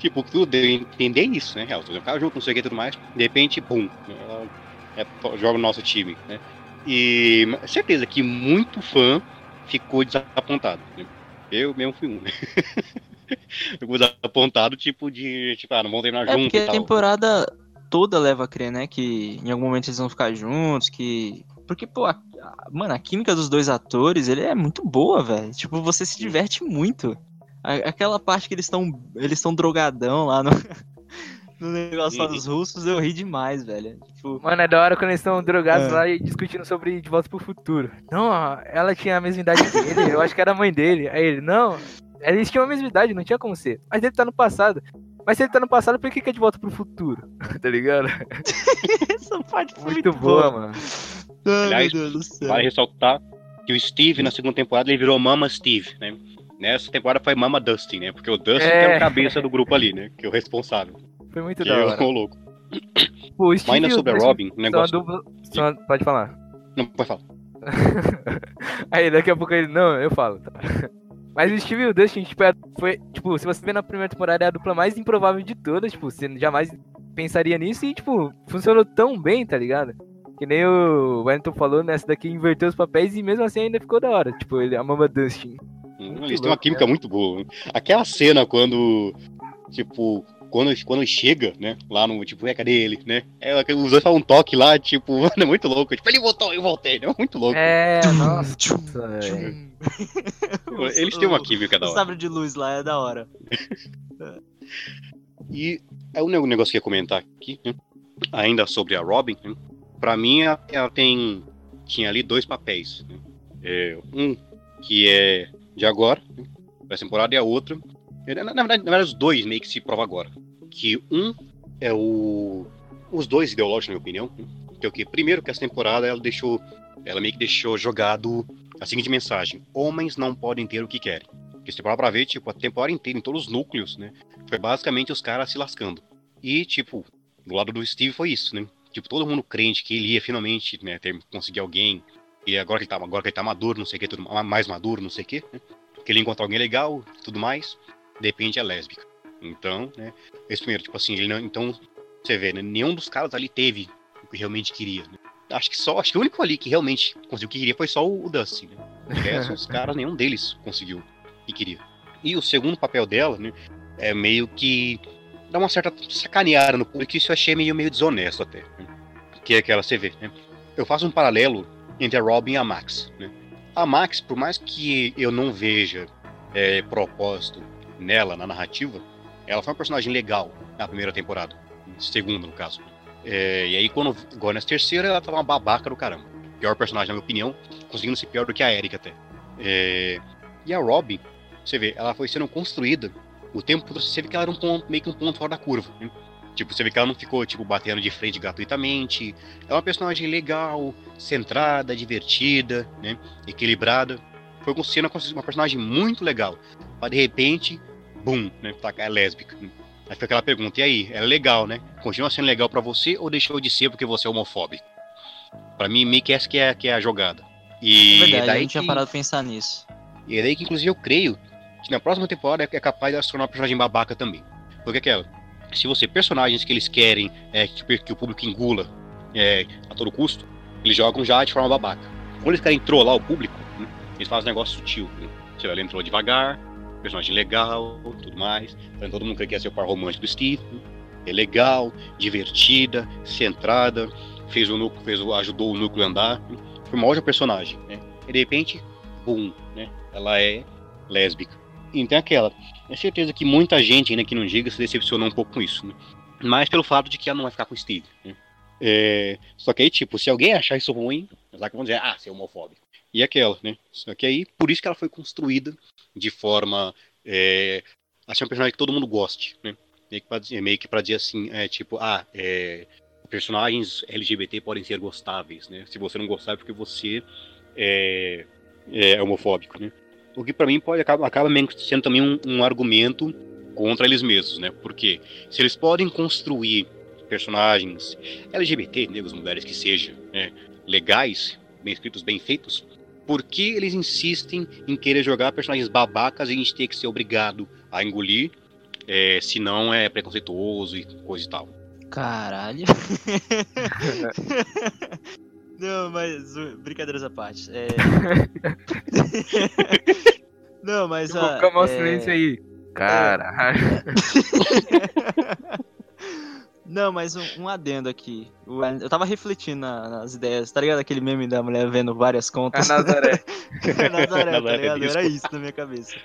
tipo, tudo deu entender isso, né? Elas ficaram junto, não sei o que e tudo mais. De repente, pum, ela é, joga no nosso time, né? E certeza que muito fã ficou desapontado. Né? Eu mesmo fui um, né? *laughs* Ficou desapontado, tipo, de, tipo, ah, não vão treinar É junto porque a temporada toda leva a crer, né? Que em algum momento eles vão ficar juntos, que. Porque, pô, a- a- mano, a química dos dois atores, ele é muito boa, velho. Tipo, você se diverte muito. Aquela parte que eles estão eles estão drogadão lá no, *laughs* no negócio lá dos russos, eu ri demais, velho. Tipo, Mano, é da hora quando eles estão drogados É. lá e discutindo sobre De Volta pro Futuro. Não, ela tinha a mesma idade que ele, eu acho que era a mãe dele. Aí ele, não, eles tinham a mesma idade, não tinha como ser. Mas ele tá no passado. Mas se ele tá no passado, por que, que é De Volta pro Futuro? *laughs* tá ligado? *laughs* essa parte foi Muito boa, mano. Ai, Aliás, meu Deus do céu. Vale ressaltar que o Steve, na segunda temporada, ele virou Mama Steve, né? Nessa temporada foi Mama Dustin, né? Porque o Dustin É. que era o cabeça do grupo ali, né? Que é o responsável. Foi muito Que da é hora. *coughs* o louco. Pô, o Mas Steve o sobre a Robin, a negócio... dupla- a- Pode falar. Não, pode falar. *laughs* Aí daqui a pouco ele, não, eu falo. tá. *laughs* Mas o Steve e o Dustin, tipo, é- foi, tipo, se você vê na primeira temporada, é a dupla mais improvável de todas, tipo, você jamais pensaria nisso e, tipo, funcionou tão bem, tá ligado? Que nem o Wellington falou, nessa daqui inverteu os papéis e mesmo assim ainda ficou da hora. Tipo, ele, a Mama Dustin. Hum, Muito Eles têm uma química muito boa. né? Aquela cena quando, tipo, quando, quando chega, né, lá no, tipo, é, cadê ele, né? É, os dois falam um toque lá, tipo, *laughs* mano, é muito louco. Tipo, ele voltou, eu voltei, né? Muito louco. É, nossa, Tchum, tchum. Eles têm uma O- química da O hora. sabre de luz lá é da hora. E é um ne- negócio que eu ia comentar aqui, né? ainda sobre a Robin, né? pra mim ela, ela tem tinha ali dois papéis. né? É, um que é de agora, essa temporada, e a outra. Na, na verdade, na verdade, os dois meio que se prova agora. Que um é o. Os dois ideológicos, na minha opinião. Que é o que? Primeiro, que essa temporada ela deixou. Ela meio que deixou jogado a seguinte mensagem: Homens não podem ter o que querem. Porque se temporada pra ver, tipo, a temporada inteira, em todos os núcleos, né? Foi basicamente os caras se lascando. E, tipo, do lado do Steve foi isso, né? Tipo, todo mundo crente que ele ia finalmente, né, ter, conseguir alguém. E agora que ele tá, agora que ele tá maduro, não sei o que, tudo, mais maduro, não sei o que, né? Que ele encontra alguém legal, tudo mais. De repente é lésbica. Então, né? Esse primeiro, tipo assim, ele não. Então, você vê, né? Nenhum dos caras ali teve o que realmente queria. Né? Acho que só, acho que o único ali que realmente conseguiu o que queria foi só o, o Dustin, né? Resto, os *laughs* caras, nenhum deles conseguiu o que queria. E o segundo papel dela, né? É meio que dá uma certa sacaneada no público, isso eu achei meio, meio desonesto até. Né? Que é aquela, você vê, né? Eu faço um paralelo entre a Robin e a Max, né? A Max, por mais que eu não veja é, propósito nela, na narrativa, ela foi uma personagem legal na primeira temporada. Segunda, no caso. É, e aí, quando agora nessa terceira, ela tava uma babaca do caramba. Pior personagem, na minha opinião, conseguindo ser pior do que a Erika até. É, e a Robin, você vê, ela foi sendo construída o tempo todo, você vê que ela era um ponto, meio que um ponto fora da curva. né? Tipo, você vê que ela não ficou, tipo, batendo de frente gratuitamente. É uma personagem legal, centrada, divertida, né? Equilibrada. Foi sendo uma personagem muito legal. Pra de repente, bum, né? Tá, é lésbica. Aí fica aquela pergunta, e aí? É legal, né? Continua sendo legal pra você ou deixou de ser porque você é homofóbico? Pra mim, meio que essa que é, que é a jogada. E É verdade, a daí gente tinha que- parado pra pensar nisso. e é daí que, inclusive, eu creio que na próxima temporada é capaz de ela se tornar uma personagem babaca também. Porque aquela, se você, personagens que eles querem é, que, que o público engula é, a todo custo, eles jogam já de forma babaca. Quando eles querem trollar o público, né, eles fazem um negócio sutil. Né? Ela entrou devagar, personagem legal, tudo mais. Então todo mundo quer ser o par romântico do Steve. né? É legal, divertida, centrada, fez o núcleo, fez o, ajudou o núcleo a andar. né? Foi uma ótima personagem. Né? E de repente, bum, né? Ela é lésbica. Então é aquela. É certeza que muita gente, ainda que não diga, se decepcionou um pouco com isso, né? Mas pelo fato de que ela não vai ficar com o Steve. né? É, Só que aí, tipo, se alguém achar isso ruim, eles vão dizer, ah, você é homofóbico. E aquela, né? Só que aí, por isso que ela foi construída de forma. É, a ser um personagem que todo mundo goste, né? Meio que pra dizer, meio que pra dizer assim, é tipo, ah, é, personagens LGBT podem ser gostáveis, né? Se você não gostar é porque você é, é homofóbico, né? O que pra mim pode acaba, acaba sendo também um, um argumento contra eles mesmos, né? Porque se eles podem construir personagens LGBT, negros, mulheres que sejam né, legais, bem escritos, bem feitos, por que eles insistem em querer jogar personagens babacas e a gente ter que ser obrigado a engolir, é, se não é preconceituoso e coisa e tal? Caralho. *laughs* *laughs* Não, mas uh, brincadeiras à parte. É... *laughs* Não, mas Tipo, a. Calma o é, silêncio aí. Caralho. *laughs* Não, mas um, um adendo aqui. O- Eu tava refletindo na- nas ideias, tá ligado? Aquele meme da mulher vendo várias A contas. Nazaré. *laughs* Nazaré, tá ligado? Era isso na minha cabeça.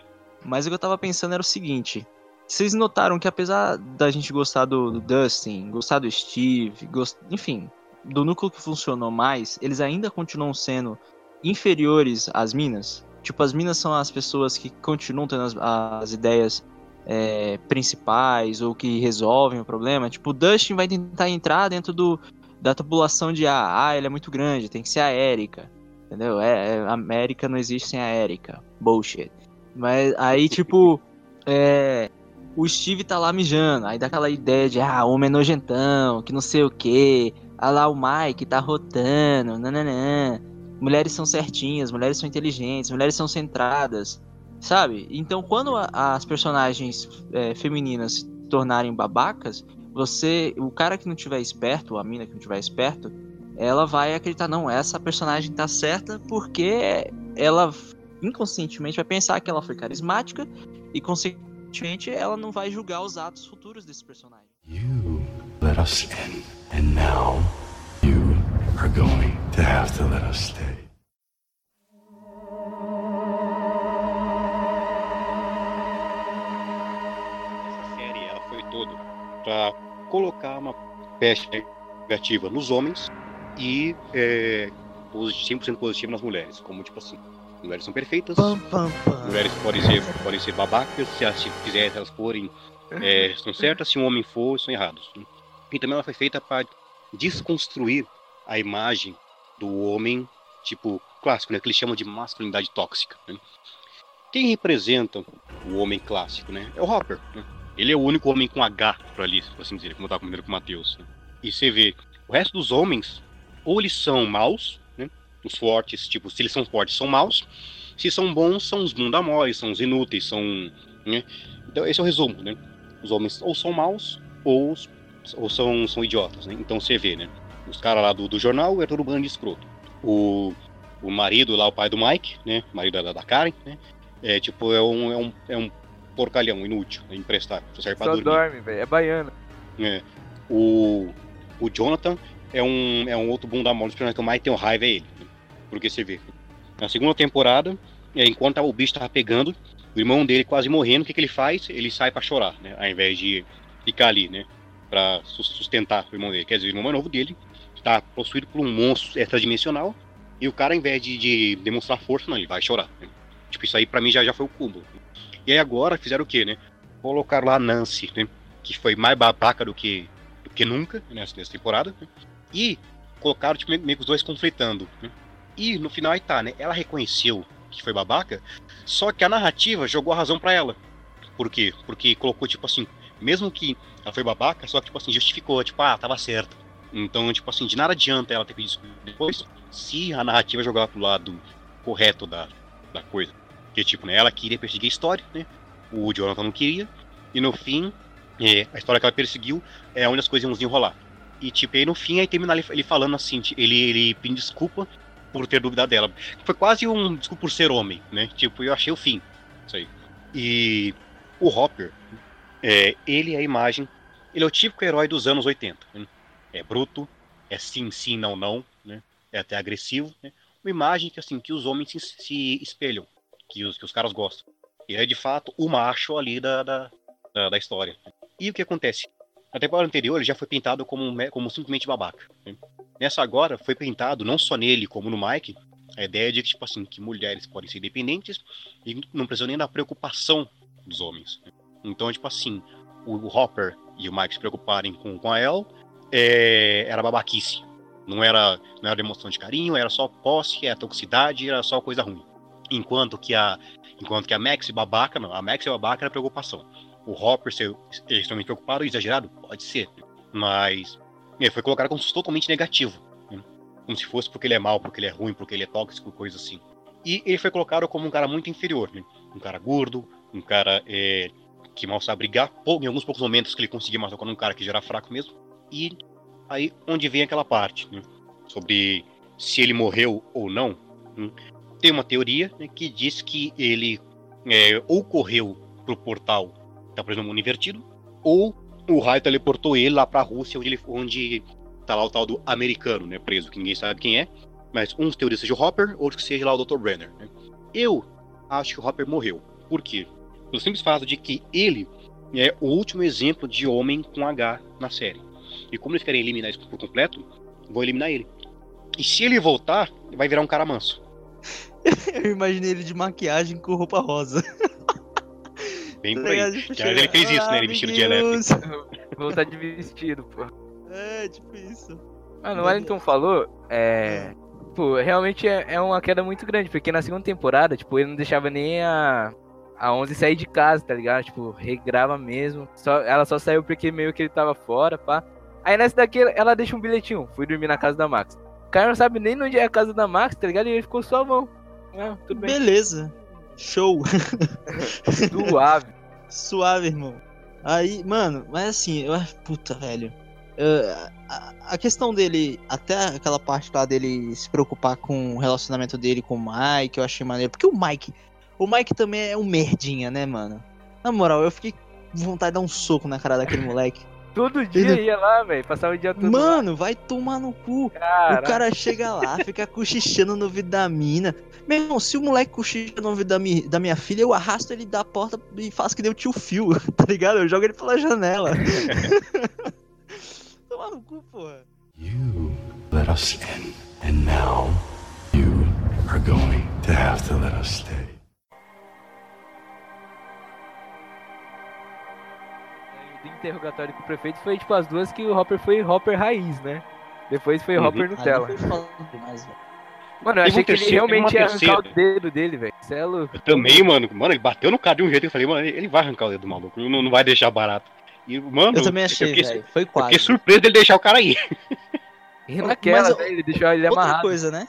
Mas o que eu tava pensando era o seguinte. Vocês notaram que apesar da gente gostar do, do Dustin, gostar do Steve, gost... enfim, do núcleo que funcionou mais, eles ainda continuam sendo inferiores às minas? Tipo, as minas são as pessoas que continuam tendo as, as ideias é, principais ou que resolvem o problema. Tipo, o Dustin vai tentar entrar dentro do, da tabulação de ah, ah, ele é muito grande, tem que ser a Erika. Entendeu? É, é, a América não existe sem a Erika. Bullshit. Mas aí, tipo, é, o Steve tá lá mijando. Aí dá aquela ideia de, ah, homem é nojentão, que não sei o quê. Ah lá, o Mike tá rotando, nananã. Mulheres são certinhas, mulheres são inteligentes, mulheres são centradas, sabe? Então, quando a- as personagens é, femininas se tornarem babacas, você, o cara que não tiver esperto, a mina que não tiver esperto, ela vai acreditar, não, essa personagem tá certa porque ela inconscientemente vai pensar que ela foi carismática e consequentemente ela não vai julgar os atos futuros desse personagem. You let us in, and now you are going to have to let us stay. Essa série ela foi toda para colocar uma peste negativa nos homens e é, posi- 100% positiva nas mulheres. Como, tipo assim, Mulheres são perfeitas. Pam, pam, pam. Mulheres podem ser, podem ser babacas, se elas quiserem, elas forem, é, estão certas, se um homem for, são errados. E também ela foi feita para desconstruir a imagem do homem, tipo, clássico, né? Que eles chamam de masculinidade tóxica. Né? Quem representa o homem clássico, né? É o Hopper. Né? Ele é o único homem com H por ali, por assim dizer, como eu tava comentando com o Matheus. Né? E você vê, o resto dos homens, ou eles são maus, né? Os fortes, tipo, se eles são fortes, são maus. Se são bons, são os bundamóis, são os inúteis, são. Né? Então, esse é o resumo, né? Os homens ou são maus, ou, ou são, são idiotas, né? Então você vê, né? Os caras lá do, do jornal é todo bando de escroto. O, o marido lá, o pai do Mike, né? Marido da, da Karen, né? É tipo, é um, é um, é um porcalhão inútil, né? emprestar. Só serve Só dorme, velho. É baiano. É. O, o Jonathan é um, é um outro bunda mole, que o Mike tem um raiva é ele. né? Porque você vê. Na segunda temporada, é, enquanto o bicho tava pegando, o irmão dele quase morrendo, o que, que ele faz? Ele sai pra chorar, né? Ao invés de ficar ali, né? Sus- sustentar o irmão dele. Quer dizer, o irmão mais novo dele tá possuído por um monstro extradimensional. E o cara, ao invés de, de demonstrar força, não, ele vai chorar. né? Tipo, isso aí pra mim já, já foi o cúmulo. E aí agora fizeram o quê, né? Colocaram lá a Nancy, né? Que foi mais babaca do que, do que nunca nessa, nessa temporada. né? E colocaram tipo, meio que os dois conflitando. né? E no final aí tá, né? Ela reconheceu que foi babaca, só que a narrativa jogou a razão pra ela. Por quê? Porque colocou, tipo assim, mesmo que ela foi babaca, só que, tipo assim, justificou, tipo, ah, tava certo. Então, tipo assim, de nada adianta ela ter pedido desculpa depois, se a narrativa jogar pro lado correto da, da coisa. Que, tipo, né, ela queria perseguir a história, né? O Jonathan não queria. E no fim, é, a história que ela perseguiu é onde as coisas iam enrolar. E, tipo, aí no fim, aí termina ele, falando assim, ele, ele pedindo desculpa por ter dúvida dela. Foi quase um desculpa por ser homem, né? Tipo, eu achei o fim. Isso aí. E o Hopper, é, ele é a imagem. Ele é o típico herói dos anos 80. né? É bruto, é sim, sim, não, não, né? É até agressivo, né? Uma imagem que, assim, que os homens se, se espelham, que os, que os caras gostam. Ele é, de fato, o macho ali da, da, da, da história. E o que acontece? Na temporada anterior, ele já foi pintado como, como simplesmente babaca. né? Nessa agora, foi pintado, não só nele, como no Mike, a ideia de que, tipo assim, que mulheres podem ser independentes e não precisam nem da preocupação dos homens. né? Então, tipo assim, o Hopper e o Mike se preocuparem com, com a El é, era babaquice. Não era, não era demonstração de carinho, era só posse, era toxicidade, era só coisa ruim. Enquanto que a, enquanto que a Max babaca, não, a Max babaca era preocupação. O Hopper ser extremamente preocupado, exagerado, pode ser. Mas ele foi colocado como totalmente negativo. né? Como se fosse porque ele é mau, porque ele é ruim, porque ele é tóxico, coisa assim. E ele foi colocado como um cara muito inferior, né? Um cara gordo, um cara é, que mal sabe brigar. Em alguns poucos momentos que ele conseguia matar um cara que já era fraco mesmo. E aí onde vem aquela parte, né? Sobre se ele morreu ou não. né? Tem uma teoria né, que diz que ele é, ou correu pro portal tá preso no mundo invertido, ou o raio teleportou ele lá pra Rússia, onde, ele, onde tá lá o tal do americano, né? Preso, que ninguém sabe quem é. Mas uns teorias seja o Hopper, outros que seja lá o Dr. Brenner. Né? Eu acho que o Hopper morreu. Por quê? Pelo simples fato de que ele é o último exemplo de homem com H na série. E como eles querem eliminar isso por completo, vou eliminar ele. E se ele voltar, vai virar um cara manso. *laughs* Eu imaginei ele de maquiagem com roupa rosa. *laughs* Bem Tá por aí. Tipo, ele fez isso, né? Ele vestido de amiguinhos. *laughs* Voltar de vestido, pô. É, tipo isso. Mano, o Wellington falou, é. Pô, realmente é, é uma queda muito grande, porque na segunda temporada, tipo, ele não deixava nem a. A 11 sair de casa, tá ligado? Tipo, regrava mesmo. Só, ela só saiu porque meio que ele tava fora, pá. Aí nessa daqui ela deixa um bilhetinho. Fui dormir na casa da Max. O cara não sabe nem onde é a casa da Max, tá ligado? E ele ficou suavão. Ah, tudo bem. Beleza. Show. *laughs* Suave. Suave, irmão. Aí, mano, mas assim, eu puta, velho. Eh, a, a questão dele, até aquela parte lá dele se preocupar com o relacionamento dele com o Mike, eu achei maneiro. Porque o Mike, o Mike também é um merdinha, né, mano? Na moral, eu fiquei com vontade de dar um soco na cara daquele moleque. Todo dia Ele- ia lá, velho. Passava o dia todo lá. Mano, vai tomar no cu. Cara, O cara chega lá, *laughs* fica cochichando no ouvido da mina. Meu irmão, se o moleque cochicha no ouvido da, mi- da minha filha, eu arrasto ele da porta e faço que nem o tio Phil, *laughs* tá ligado? Eu jogo ele pela janela. *laughs* Toma no cu, porra. You let us in, and now you are going to to have to let us stay. Interrogatório com o prefeito foi tipo as duas que o Hopper foi Hopper raiz, né? Depois foi Uhum. Hopper Nutella. demais. Mano, eu achei que ele realmente ia arrancar o dedo dele, velho. É louco. Eu também, mano. Mano, ele bateu no cara de um jeito que eu falei, mano, ele vai arrancar o dedo do maluco. Não, não vai deixar barato. E, mano, Eu também achei, velho. Foi eu fiquei quase. surpreso dele deixar o cara aí. E naquela, ele deixou ele Outra amarrado. coisa, né?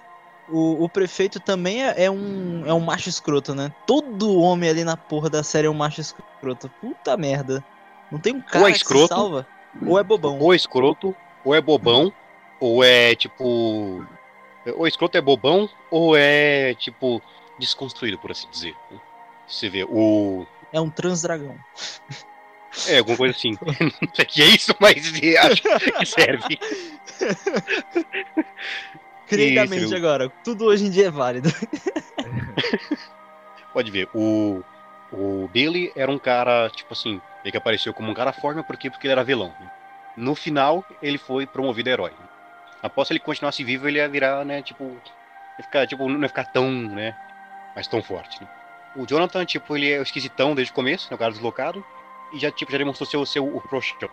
O, o prefeito também é, é um, é um macho escroto, né? Todo homem ali na porra da série é um macho escroto. Puta merda. Não tem um cara Ou é que escroto, salva. Ou é bobão. Ou é escroto, ou é bobão, ou é tipo. Ou escroto é bobão, ou é tipo. desconstruído, por assim dizer. Você vê, o. É um transdragão. É, alguma coisa assim. *laughs* *laughs* Não sei que é isso, mas *laughs* acho que serve. Criei agora. Tudo hoje em dia é válido. Pode ver, o. O Billy era um cara, tipo assim, ele que apareceu como um cara forte, por quê? Porque ele era vilão. né? No final, ele foi promovido a herói. Após ele continuasse vivo, ele ia virar, né, tipo. Ia ficar, tipo, não ia ficar tão, né? Mas tão forte. Né? O Jonathan, tipo, ele é o esquisitão desde o começo, né, o cara deslocado. E já, tipo, já demonstrou ser o seu o frouxão,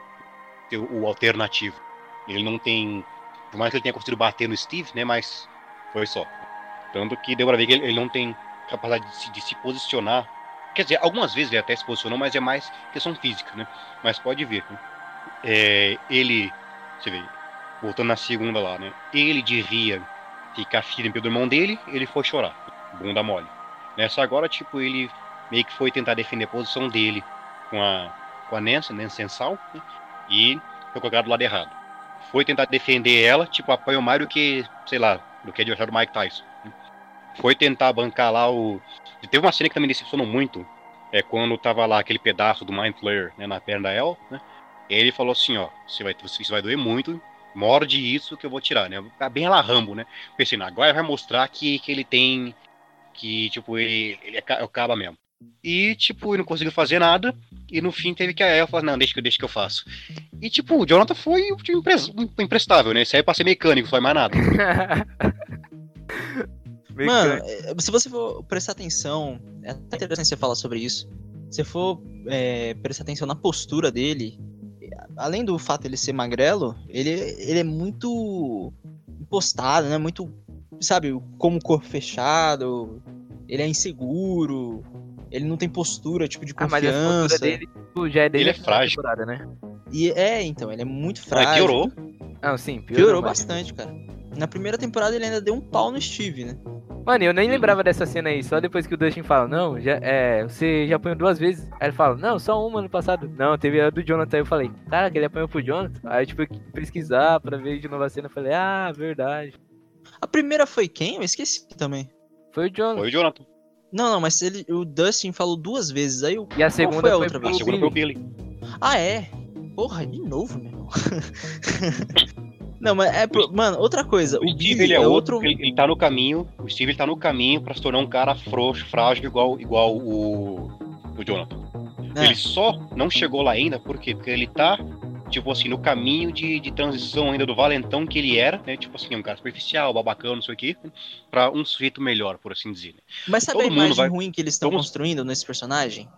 ser o, o alternativo. Ele não tem. Por mais que ele tenha conseguido bater no Steve, né? Mas foi só. Tanto que deu pra ver que ele, ele não tem capacidade de se, de se posicionar. Quer dizer, algumas vezes ele até se posicionou, mas é mais questão física, né? Mas pode ver. Né? É, ele. Você vê, voltando na segunda lá, né? Ele devia ficar firme pelo irmão dele, ele foi chorar. Bunda mole. Nessa agora, tipo, ele meio que foi tentar defender a posição dele com a, com a Nancy, Nancy Sensal, né? e foi colocado do lado errado. Foi tentar defender ela, tipo, apoia o Mario que, sei lá, do que adversário do Mike Tyson. né? Foi tentar bancar lá o. Teve uma cena que também decepcionou muito. É quando tava lá aquele pedaço do Mind Flayer né, na perna da El, né? Ele falou assim, ó, você vai, isso vai doer muito, morde isso que eu vou tirar, né? Tá bem lá Rambo, né? Pensei, agora vai mostrar que, que ele tem. Que, tipo, ele, ele é ca- é mesmo. E, tipo, ele não conseguiu fazer nada. E no fim teve que a El falar, não, deixa que, deixa que eu faço. E, tipo, o Jonathan foi impres- imprestável, né? Isso aí é pra ser mecânico, só mais nada. *laughs* Mano, é, se você for prestar atenção, é até interessante você falar sobre isso. Se for é, prestar atenção na postura dele, além do fato de ele ser magrelo, ele, ele é muito impostado, né? Muito, sabe, como corpo fechado, ele é inseguro, ele não tem postura, tipo, de Ah, mas a confiança. postura dele tipo, já é dele Ele é na frágil. temporada, né? E é, então, ele é muito Mas frágil. piorou. Não, sim, piorou, Piorou mas- bastante, cara. Na primeira temporada ele ainda deu um pau no Steve, né? Mano, eu nem lembrava dessa cena aí, só depois que o Dustin fala, não, já, é, você já apanhou duas vezes. Aí ele fala, não, só uma no passado. Não, teve a do Jonathan, aí eu falei, caraca, ele apanhou pro Jonathan? Aí tipo, eu fui pesquisar pra ver de novo a cena, eu falei, ah, verdade. A primeira foi quem? Eu esqueci também. Foi o Jonathan. Foi o Jonathan. Não, não, mas ele, o Dustin falou duas vezes, aí o. E a Qual segunda foi a foi outra A vez? segunda foi o. Billy. Ah, é? Porra, de novo, meu irmão. *laughs* não, mas é. Mano, outra coisa. O, O Steve, ele é, é outro. outro. Ele, ele tá no caminho. O Steve ele tá no caminho pra se tornar um cara frouxo, frágil, igual, igual o, o Jonathan. É. Ele só não chegou lá ainda, por quê? Porque ele tá, tipo assim, no caminho de, de transição ainda do valentão que ele era, né? Tipo assim, um cara superficial, babacão, não sei o quê, pra um sujeito melhor, por assim dizer. né? Mas sabe a todo mundo imagem vai- ruim que eles estão Vamos- construindo nesse personagem?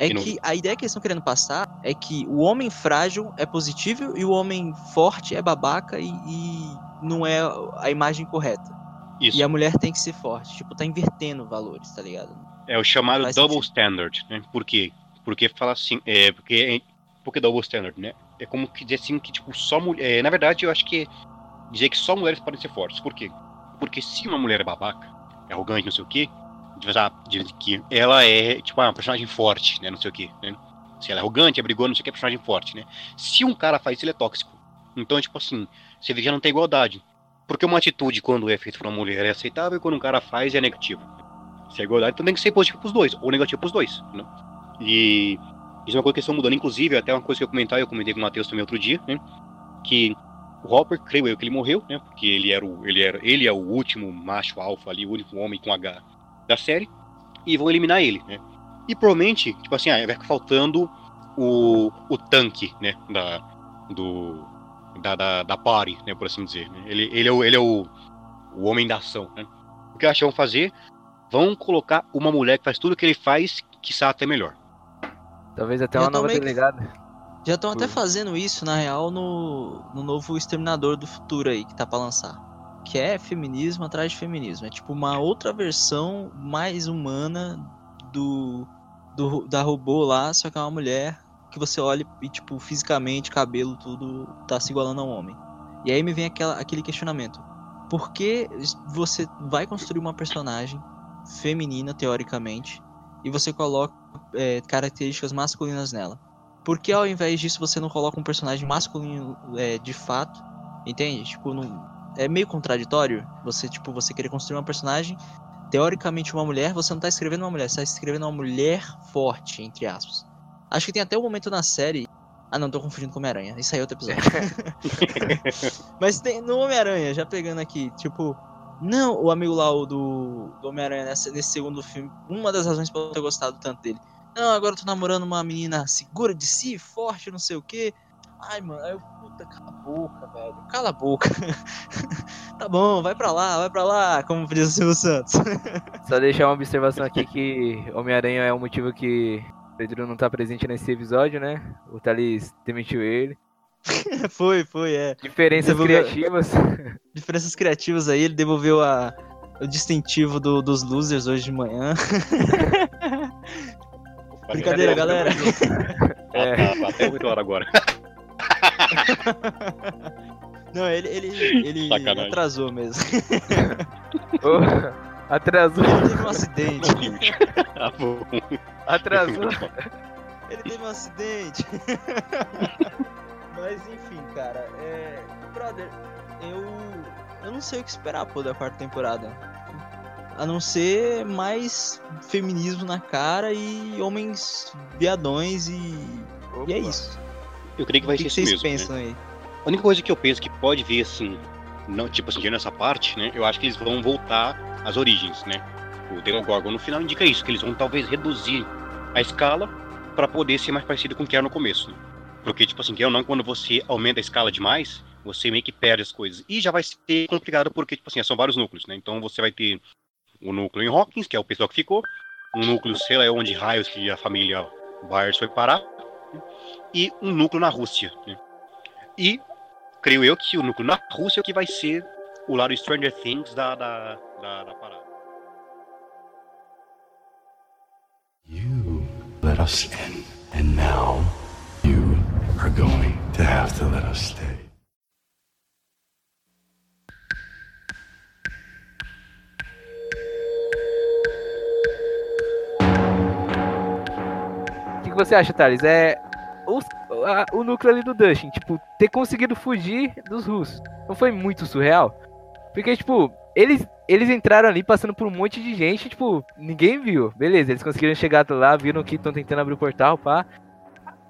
É Que não- que a ideia que eles estão querendo passar é que o homem frágil é positivo e o homem forte é babaca e, e não é a imagem correta. Isso. E a mulher tem que ser forte. Tipo, tá invertendo valores, tá ligado? É o chamado Faz double sentido. standard, né? Por quê? Porque fala assim, é, porque, porque double standard, né? É como que dizer assim que, tipo, só mulher. na verdade, eu acho que dizer que só mulheres podem ser fortes. Por quê? Porque se uma mulher é babaca, é arrogante, não sei o quê, diz, ah, diz que ela é, tipo, uma personagem forte, né? Não sei o quê, né? Se ela é arrogante, é brigona, não sei o que, é personagem forte, né? Se um cara faz isso, ele é tóxico. Então, tipo assim, você vê que já não tem igualdade. Porque uma atitude, quando é feita por uma mulher, é aceitável, e quando um cara faz, é negativo. Se é igualdade, então tem que ser positivo pros dois, ou negativo pros dois, né? E isso é uma coisa que estão mudando, inclusive, até uma coisa que eu comentar, eu comentei com o Matheus também outro dia, né? Que o Hopper, creio eu, que ele morreu, né? Porque ele era o, ele era, ele é o último macho alfa ali, o único homem com H da série, e vão eliminar ele, né? E provavelmente, tipo assim, ah, vai ficar faltando o, o tanque, né? Da, do, da, da, da party, né? Por assim dizer. né? Ele, ele é, o, ele é o, o homem da ação, né? O que eu acho que vão fazer vão colocar uma mulher que faz tudo o que ele faz, que sabe até melhor. Talvez até Já uma nova que- delegada. Já estão até Hum. fazendo isso, na real, no, no novo Exterminador do Futuro aí, que tá pra lançar. Que é feminismo atrás de feminismo. É tipo uma outra versão mais humana do, do da robô lá, só que é uma mulher que você olha e, tipo, fisicamente, cabelo, tudo tá se igualando a um homem. E aí me vem aquela, aquele questionamento. Por que você vai construir uma personagem feminina, teoricamente, e você coloca é, características masculinas nela? Por que ao invés disso você não coloca um personagem masculino é, de fato? Entende? Tipo, não... é meio contraditório você, tipo, você querer construir uma personagem, teoricamente uma mulher, você não tá escrevendo uma mulher, você tá escrevendo uma mulher forte, entre aspas. Acho que tem até um momento na série. Ah não, tô confundindo com Homem-Aranha. Isso aí é outro episódio. *laughs* Mas tem no Homem-Aranha, já pegando aqui, tipo. Não, o amigo lá o do, do Homem-Aranha nesse, nesse segundo filme, uma das razões pra eu ter gostado tanto dele. Não, agora eu tô namorando uma menina segura de si, forte, não sei o que. Ai, mano, aí eu, puta, cala a boca, velho. Cala a boca. *laughs* tá bom, vai pra lá, vai pra lá, como diz o Silvio Santos. *laughs* Só deixar uma observação aqui que Homem-Aranha é o motivo que Pedro não tá presente nesse episódio, né? O Thales demitiu ele. *laughs* foi, foi, é. Diferenças Devolveu- criativas. Diferenças criativas aí, ele devolveu a, o distintivo do- dos losers hoje de manhã. Brincadeira, galera. É. Ah, tá, até 8 horas agora. *laughs* Não, ele, ele, ele Sacanagem. atrasou mesmo. *laughs* Ô, atrasou. Ele teve um acidente. Tá bom. Atrasou. Ele teve um acidente. *laughs* Mas enfim, cara, é. Brother, eu. Eu não sei o que esperar, pô, da quarta temporada. A não ser mais feminismo na cara e homens viadões e. E é isso. Eu creio que vai que, ser que isso vocês mesmo. né? pensam aí? A única coisa que eu penso que pode vir assim, não, tipo assim, nessa parte, né? Eu acho que eles vão voltar às origens, né? O Demogorgon no final indica isso, que eles vão talvez reduzir a escala para poder ser mais parecido com o que era no começo. Né? Porque, tipo assim, que ou não, quando você aumenta a escala demais, você meio que perde as coisas. E já vai ser complicado porque, tipo assim, são vários núcleos, né? Então você vai ter o núcleo em Hawkins, que é o pessoal que ficou, um núcleo, sei lá, onde raios que a família Byers foi parar, né? E um núcleo na Rússia, né? E creio eu que o núcleo na Rússia é o que vai ser o lado Stranger Things da, da, da, da parada. You let us in, and now you are going to have to let us stay. O que, você acha, Thales? É. O, a- o núcleo ali do Dustin, tipo, ter conseguido fugir dos russos. Não foi muito surreal? Porque, tipo, eles, eles entraram ali passando por um monte de gente, tipo, ninguém viu. Beleza, eles conseguiram chegar lá, viram que estão tentando abrir o portal, pá.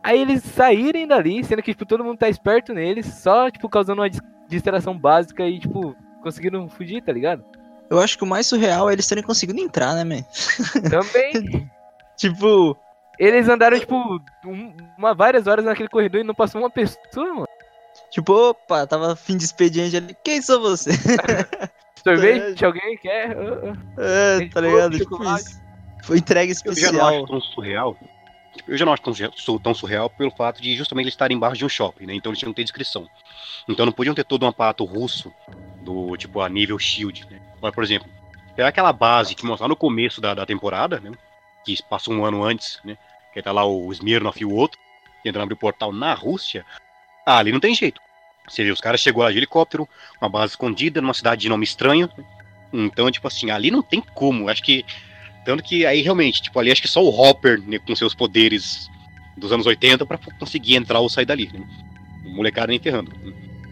Aí eles saírem dali, sendo que, tipo, todo mundo tá esperto neles, só, tipo, causando uma dis- distração básica e, tipo, conseguiram fugir, tá ligado? Eu acho que o mais surreal é eles terem conseguido entrar, né, man? Também. *laughs* Tipo, Eles andaram, tipo, um- uma, várias horas naquele corredor e não passou uma pessoa, mano. tipo, opa, tava fim de expediente ali. Quem são você? *laughs* Sorvete, alguém quer? Ah, ah. É, Tem tá ligado? Tipo chocolate. isso. Foi entrega Eu já não especial. acho tão surreal. Eu já não acho tão, tão surreal pelo fato de justamente eles estarem embaixo de um shopping, né? Então eles tinham que ter descrição. Então não podiam ter todo um aparato russo do tipo a nível Shield, né? Mas, por exemplo, pegar aquela base que mostrar no começo da, da temporada, né? Que passou um ano antes, né? Que tá lá o Smirnov e o outro, tentando abrir o portal na Rússia. Ah, ali não tem jeito. Você vê, os caras chegou lá de helicóptero, uma base escondida, numa cidade de nome estranho. né? Então, tipo assim, ali não tem como. Acho que tanto que aí realmente, tipo, ali acho que só o Hopper, né, com seus poderes dos anos 80 pra conseguir entrar ou sair dali. Né? O molecada nem ferrando.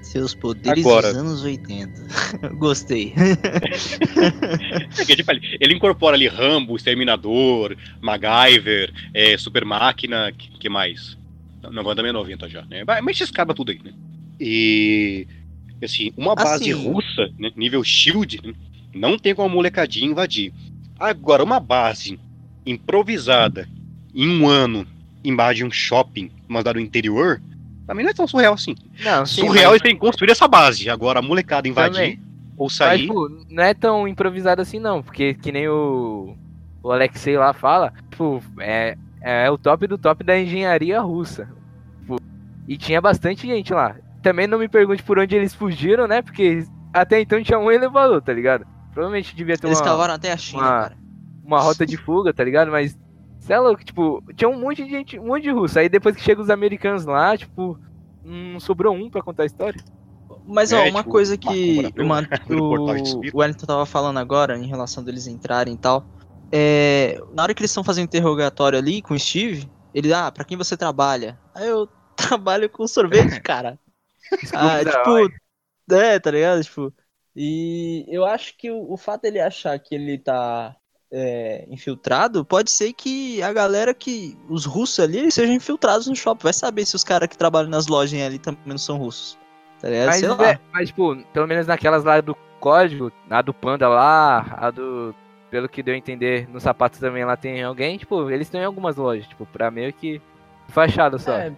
Seus poderes Agora. dos anos 80. *laughs* Gostei. É tipo, ele ele incorpora ali Rambo, Exterminador, MacGyver, é, Super Máquina, que, que mais? Não, vai também é 90 já, né? Mas mas escapa tudo aí, né? E assim, uma base Assim- russa, né, nível Shield, né, não tem como a molecadinha invadir. Agora, uma base improvisada em um ano embaixo de um shopping, uma cidade do interior, também não é tão surreal assim. Não, sim, surreal mas- eles terem construído essa base. Agora, a molecada invadir. Também. ou Mas, sair. tipo, não é tão improvisado assim, não. Porque que nem o, o Alexei lá fala, tipo, é, é o top do top da engenharia russa. Tipo, e tinha bastante gente lá. Também não me pergunte por onde eles fugiram, né? Porque até então tinha um elevador, tá ligado? Provavelmente devia ter Eles uma, cavaram até a China, uma- cara. uma rota de fuga, tá ligado? Mas, cê é louco, tipo, tinha um monte de gente, um monte de russo. Aí depois que chegam os americanos lá, tipo, não sobrou um pra contar a história. Mas, ó, É, uma tipo, coisa que uma, *laughs* o, o Wellington tava falando agora, em relação deles entrarem e tal, é, na hora que eles estão fazendo interrogatório ali com o Steve, ele, ah, pra quem você trabalha? Aí eu *laughs* trabalho com sorvete, cara. ah, tipo, é, tá ligado? Tipo, e eu acho que o, o fato dele achar que ele tá é, infiltrado, pode ser que a galera que, os russos ali, eles sejam infiltrados no shopping. Vai saber se os caras que trabalham nas lojas ali também não são russos. Tá ligado? Mas, Sei lá. é, mas, tipo, pelo menos naquelas lá do código, a do Panda lá, a do. Pelo que deu a entender, nos sapatos também lá tem alguém, tipo, eles em algumas lojas, tipo, pra meio que fachada só. É,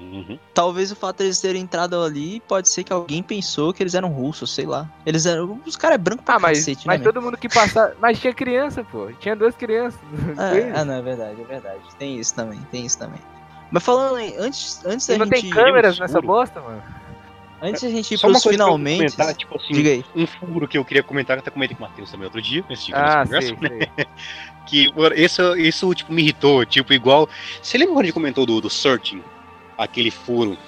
Uhum. talvez o fato de eles terem entrado ali pode ser que alguém pensou que eles eram russos, sei lá. Eles eram. Os caras é branco pra ah, mas, cacete, mas né? todo mundo que passava. *laughs* Mas tinha criança, pô. Tinha duas crianças. *laughs* É, ah, não, é verdade, é verdade. Tem isso também, tem isso também. Mas falando em, antes, antes da não gente. tem câmeras nessa bosta, mano. Antes da gente ir pros que finalmente. tipo assim, Diga aí. um furo que eu queria comentar, que eu até comentei com o Matheus também outro dia, nesse tipo Ah, sei, conversa, sei. *laughs* que mano, isso, isso tipo, me irritou, tipo, igual... Você lembra quando a gente comentou do, do Searching? Aquele furo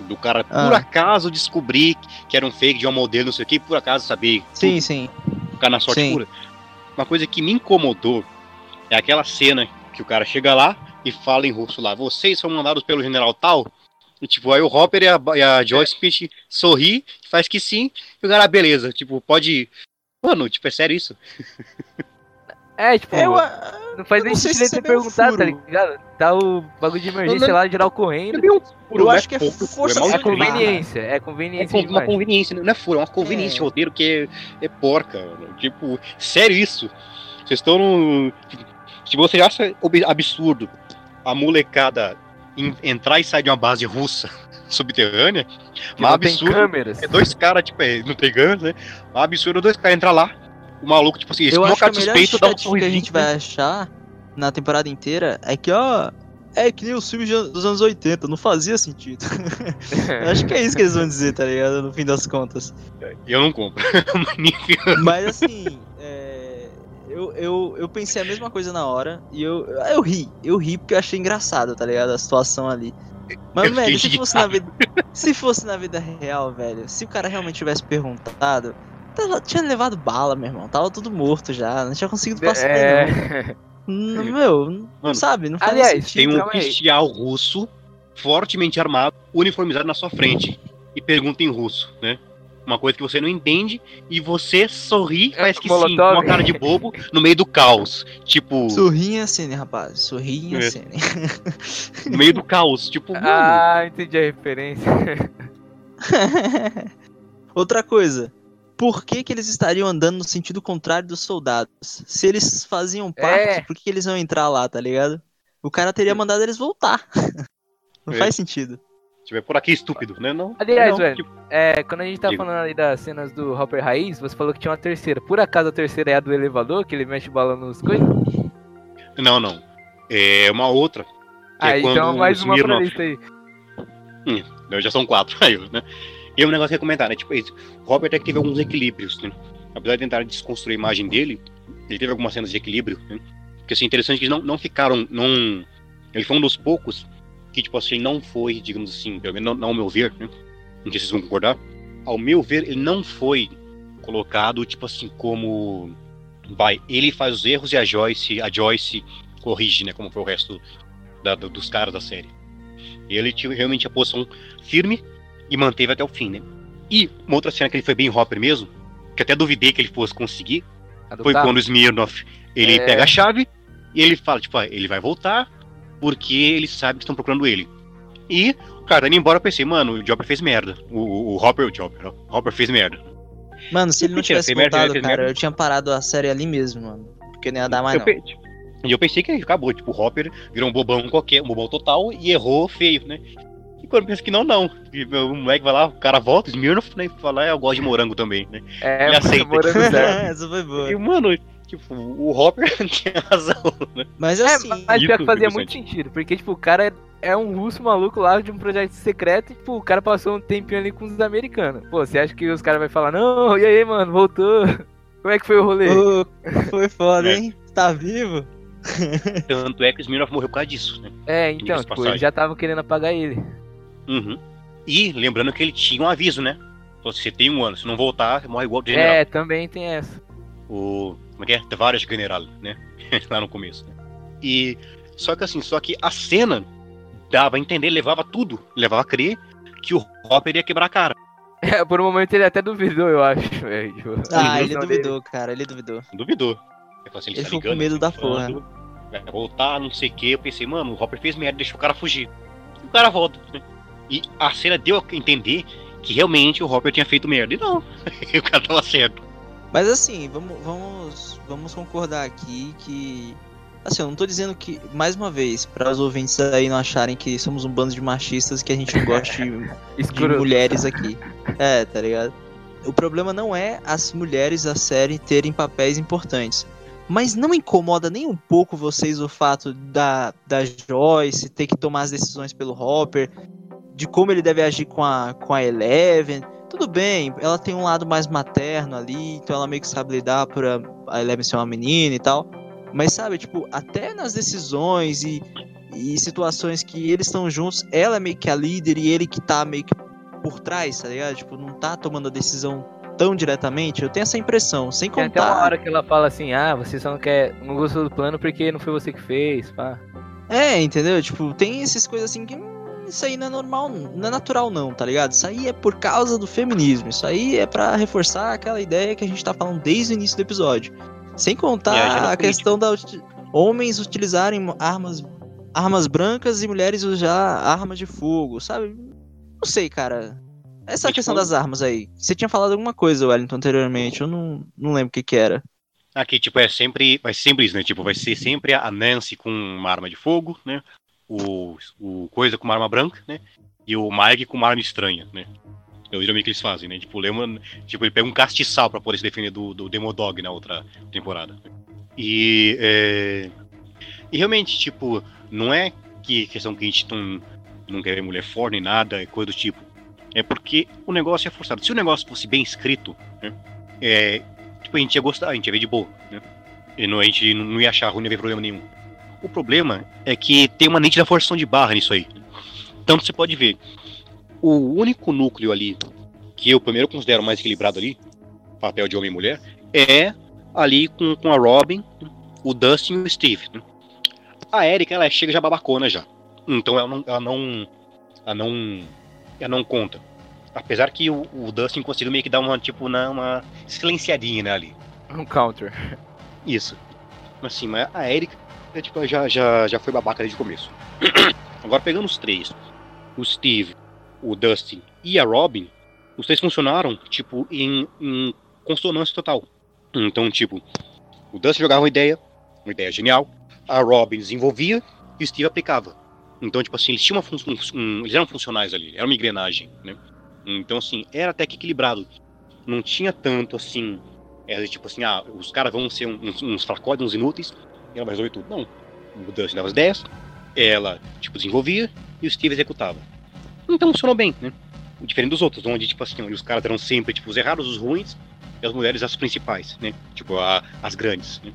do cara, por Ah. acaso, descobrir que era um fake de uma modelo, não sei o que, por acaso saber Sim, sim. ficar na sorte Sim. pura. Uma coisa que me incomodou é aquela cena que o cara chega lá e fala em russo lá, vocês são mandados pelo general tal? E, tipo, aí o Hopper e a, e a Joyce Smith sorri, faz que sim, e o cara, "Ah, beleza, tipo, pode ir. Mano, tipo, é sério isso? *laughs* É, tipo, Eu, não faz nem sentido é ter um perguntado, tá furo. ligado? Tá o bagulho de emergência Não, lá, geral correndo. É um furo, Eu não acho que é pouco, força É de escrito. conveniência, é É conveniência com- uma demais. conveniência, não é furo, é uma conveniência É. de roteiro que é, é porca. mano. Tipo, sério isso? Vocês estão no. Se você acha absurdo a molecada em- entrar e sair de uma base russa *laughs* subterrânea, Que mas não tem absurdo câmeras. é dois caras, tipo, é, não tem ganhos, né? Mas absurdo é dois caras entrar lá, o maluco, tipo assim, Eu esse acho que a suspeito dá um que a gente sorrisinho, né? vai achar na temporada inteira é que, ó. É que nem os filmes de- dos anos 80, não fazia sentido. *laughs* Eu acho que é isso que eles vão dizer, tá ligado? No fim das contas. Eu não compro. *laughs* Mas, assim, é, eu, eu, eu pensei a mesma coisa na hora e eu, eu ri. Eu ri porque eu achei engraçado, tá ligado? A situação ali. Mas, velho, se fosse, na vida, se fosse na vida real, velho, se o cara realmente tivesse perguntado, tava- tinha levado bala, meu irmão. Tava tudo morto já, não tinha conseguido passar, não. É... Não, *laughs* Meu, não Mano, sabe, não faz aliás, tem sentido. um calma aí. oficial russo, fortemente armado, uniformizado na sua frente, e pergunta em russo, né? Uma coisa que você não entende, e você sorri, É, faz que sim, com uma cara de bobo, no meio do caos. Tipo, Sorrinha cena, rapaz. Sorrinha É. cena. *laughs* no meio do caos. Tipo, mano, Ah, entendi a referência. *laughs* Outra coisa. Por que, que eles estariam andando no sentido contrário dos soldados? Se eles faziam parte, É. por que, que eles iam entrar lá, tá ligado? O cara teria mandado eles voltar. *laughs* Não É. faz sentido. é por aqui estúpido, né? Não, Aliás, não, velho, tipo, É, quando a gente tá Diga. falando ali das cenas do Hopper Raiz, você falou que tinha uma terceira. Por acaso a terceira é a do elevador, que ele mexe bola nos coisas? não, não. É uma outra. que Ah, é então mais uma pra lista aí. Não, já são quatro, *laughs* aí, né? E um negócio que eu ia comentar, né? Tipo, esse, o Robert até que teve alguns equilíbrios, né? Apesar de tentar desconstruir a imagem dele, ele teve algumas cenas de equilíbrio, né? Porque, assim, interessante que eles não, não ficaram, não... Ele foi um dos poucos que, tipo assim, não foi, digamos assim, pelo menos não, não ao meu ver, né? Não sei se vocês vão concordar. Ao meu ver, ele não foi colocado, tipo assim, como... Vai, ele faz os erros e a Joyce, a Joyce corrige, né? Como foi o resto da- do- dos caras da série. Ele tinha realmente a posição firme e manteve até o fim, né? E uma outra cena que ele foi bem Hopper mesmo, que até duvidei que ele fosse conseguir, foi carro. quando o Smirnoff ele É. pega a chave e ele fala, tipo, ah, ele vai voltar porque ele sabe que estão procurando ele. E o cara tá indo embora, eu pensei, mano, o Jobber fez merda. O, o, o Hopper, o Jobber, ó, o Hopper fez merda. Mano, se ele não tivesse merda, voltado, cara, merda. eu tinha parado a série ali mesmo, mano. Porque não ia dar mais eu, não. pe- e eu pensei que acabou, tipo, o Hopper virou um bobão qualquer, um bobão total e errou feio, né? E quando pensa que não, não. E o moleque vai lá, o cara volta, Smirnoff, né? E fala, é, eu gosto de morango também, né? É, *laughs* Ele aceita. *laughs* morango zero. Essa foi boa. E, mano, tipo, o Hopper *laughs* tinha razão, né? Mas É, assim, mas pior que fazia muito sentido, porque, tipo, o cara é, é um russo maluco lá de um projeto secreto e, tipo, o cara passou um tempinho ali com os americanos. Pô, você acha que os caras vão falar, não, e aí, mano, voltou? Como é que foi o rolê? ô, foi foda, É. hein? Tá vivo? Tanto é que o Smirnoff morreu por causa disso, né? É, então, tipo, eles já estavam querendo apagar ele. Uhum. E lembrando que ele tinha um aviso, né? Então, se você tem um ano, se não voltar, você morre igual o general. É, também tem essa. O. Como é que é? Tavares General, né? *laughs* Lá no começo. Né? E. Só que assim, só que a cena dava a entender, levava tudo, levava a crer que o Hopper ia quebrar a cara. *laughs* É, por um momento ele até duvidou, eu acho. Tipo, Ah, ele duvidou, cara, ele duvidou. Duvidou. Eu assim, Ele tá ficou com ligando, medo da tá falando, Vai voltar, não sei o que. Eu pensei, mano, o Hopper fez merda, deixou o cara fugir. E o cara volta, né? E a cena deu a entender que realmente o Hopper tinha feito merda. E não, *laughs* o cara tava certo. Mas assim, vamos, vamos, vamos concordar aqui que. Assim, eu não tô dizendo que, mais uma vez, para os ouvintes aí não acharem que somos um bando de machistas que a gente não gosta de, *laughs* de mulheres aqui. É, tá ligado? O problema não é as mulheres da série terem papéis importantes. Mas não incomoda nem um pouco vocês o fato da, da Joyce ter que tomar as decisões pelo Hopper, de como ele deve agir com a, com a Eleven. Tudo bem, ela tem um lado mais materno ali, então ela meio que sabe lidar por a, a Eleven ser uma menina e tal. Mas sabe, tipo, até nas decisões e, e situações que eles estão juntos, ela é meio que a líder e ele que tá meio que por trás, tá ligado? Tipo, não tá tomando a decisão tão diretamente. Eu tenho essa impressão, sem Tem até uma contar. hora que ela fala assim, ah, você só não quer. não gostou do plano porque não foi você que fez, pá. É, entendeu? Tipo, tem essas coisas assim que isso aí não é normal, não é natural não, tá ligado? Isso aí é por causa do feminismo. Isso aí é pra reforçar aquela ideia que a gente tá falando desde o início do episódio. Sem contar a questão da homens utilizarem armas armas brancas e mulheres usar armas de fogo, sabe? Não sei, cara. Essa E, questão tipo, das armas aí. Você tinha falado alguma coisa, Wellington, anteriormente. Eu não, não lembro o que que era. Aqui, tipo, é sempre. Vai ser sempre isso, né? Tipo, vai ser sempre a Nancy com uma arma de fogo, né? O, o Coisa com uma arma branca, né? E o Mike com uma arma estranha, né? É o que eles fazem, né? Tipo, lembra, tipo, ele pega um castiçal pra poder se defender do, do Demodog na outra temporada. E. É... E realmente, tipo, não é que questão que a gente não, não quer ver mulher forte nem nada, é coisa do tipo. É porque o negócio é forçado. Se o negócio fosse bem escrito, né? É, tipo, a gente ia gostar, a gente ia ver de boa, né? E não, a gente não ia achar ruim, não ia ver problema nenhum. O problema é que tem uma nítida forçação de barra nisso aí. Tanto você pode ver, o único núcleo ali, que eu primeiro considero mais equilibrado ali, papel de homem e mulher, é ali com, com a Robin, o Dustin e o Steve. né? A Erika, ela chega já babacona já. Então ela não, ela não, ela não, ela não conta. Apesar que o, o Dustin conseguiu meio que dar uma, tipo, na- uma silenciadinha né, ali. Um counter. Isso. Assim, mas a Erika tipo, já, já, já foi babaca desde o começo. *clears throat* Agora pegando os três, o Steve, o Dustin e a Robin, os três funcionaram, tipo, em, em consonância total. Então, tipo, o Dustin jogava uma ideia, uma ideia genial, a Robin desenvolvia e o Steve aplicava. Então, tipo assim, eles tinham um- eles eram funcionais ali, era uma engrenagem, né? Então, assim, era até que equilibrado. Não tinha tanto assim, era tipo assim, ah, os caras vão ser uns, uns fracotes, uns inúteis, e ela vai resolver tudo. Não. O Dustin dava as ideias, ela, tipo, desenvolvia e o Steve executava. Então funcionou bem, né? Diferente dos outros, onde, tipo assim, onde os caras eram sempre, tipo, os errados, os ruins, e as mulheres as principais, né? Tipo, a- as grandes, né?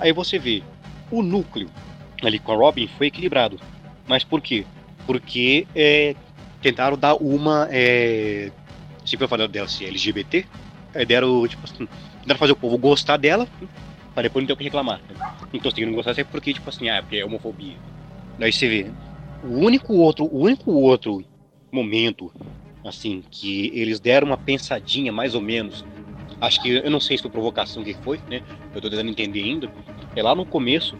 Aí você vê, o núcleo ali com a Robin foi equilibrado. Mas por quê? Porque é, tentaram dar uma. É, sempre eu falei dela ser LGBT, aí deram, tipo assim, tentaram fazer o povo gostar dela, pra depois não ter o que reclamar. Então, se não gostasse é porque, tipo assim, ah, porque é homofobia. Daí você vê, o único outro, o único outro momento, assim, que eles deram uma pensadinha, mais ou menos, acho que, eu não sei se foi provocação que foi, né, eu tô tentando entender ainda, é lá no começo,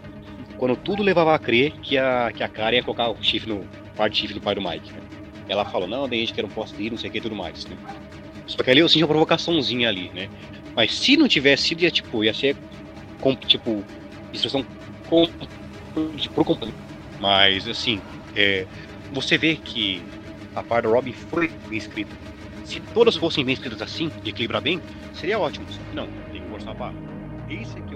quando tudo levava a crer que a, que a Karen ia colocar o chifre no, par de chifre no pai do Mike, né? Ela falou, não, tem gente que não posso ir, não sei o que e tudo mais, né. Só que ali eu senti uma provocaçãozinha ali, né. Mas se não tivesse sido, ia, tipo, ia ser, com, tipo, instrução com, por completo. Mas, assim, é, você vê que a parte do Robin foi bem escrita. Se todas fossem bem escritas assim, e equilibrar bem, seria ótimo. Não, tem que forçar a barra. Esse é que é o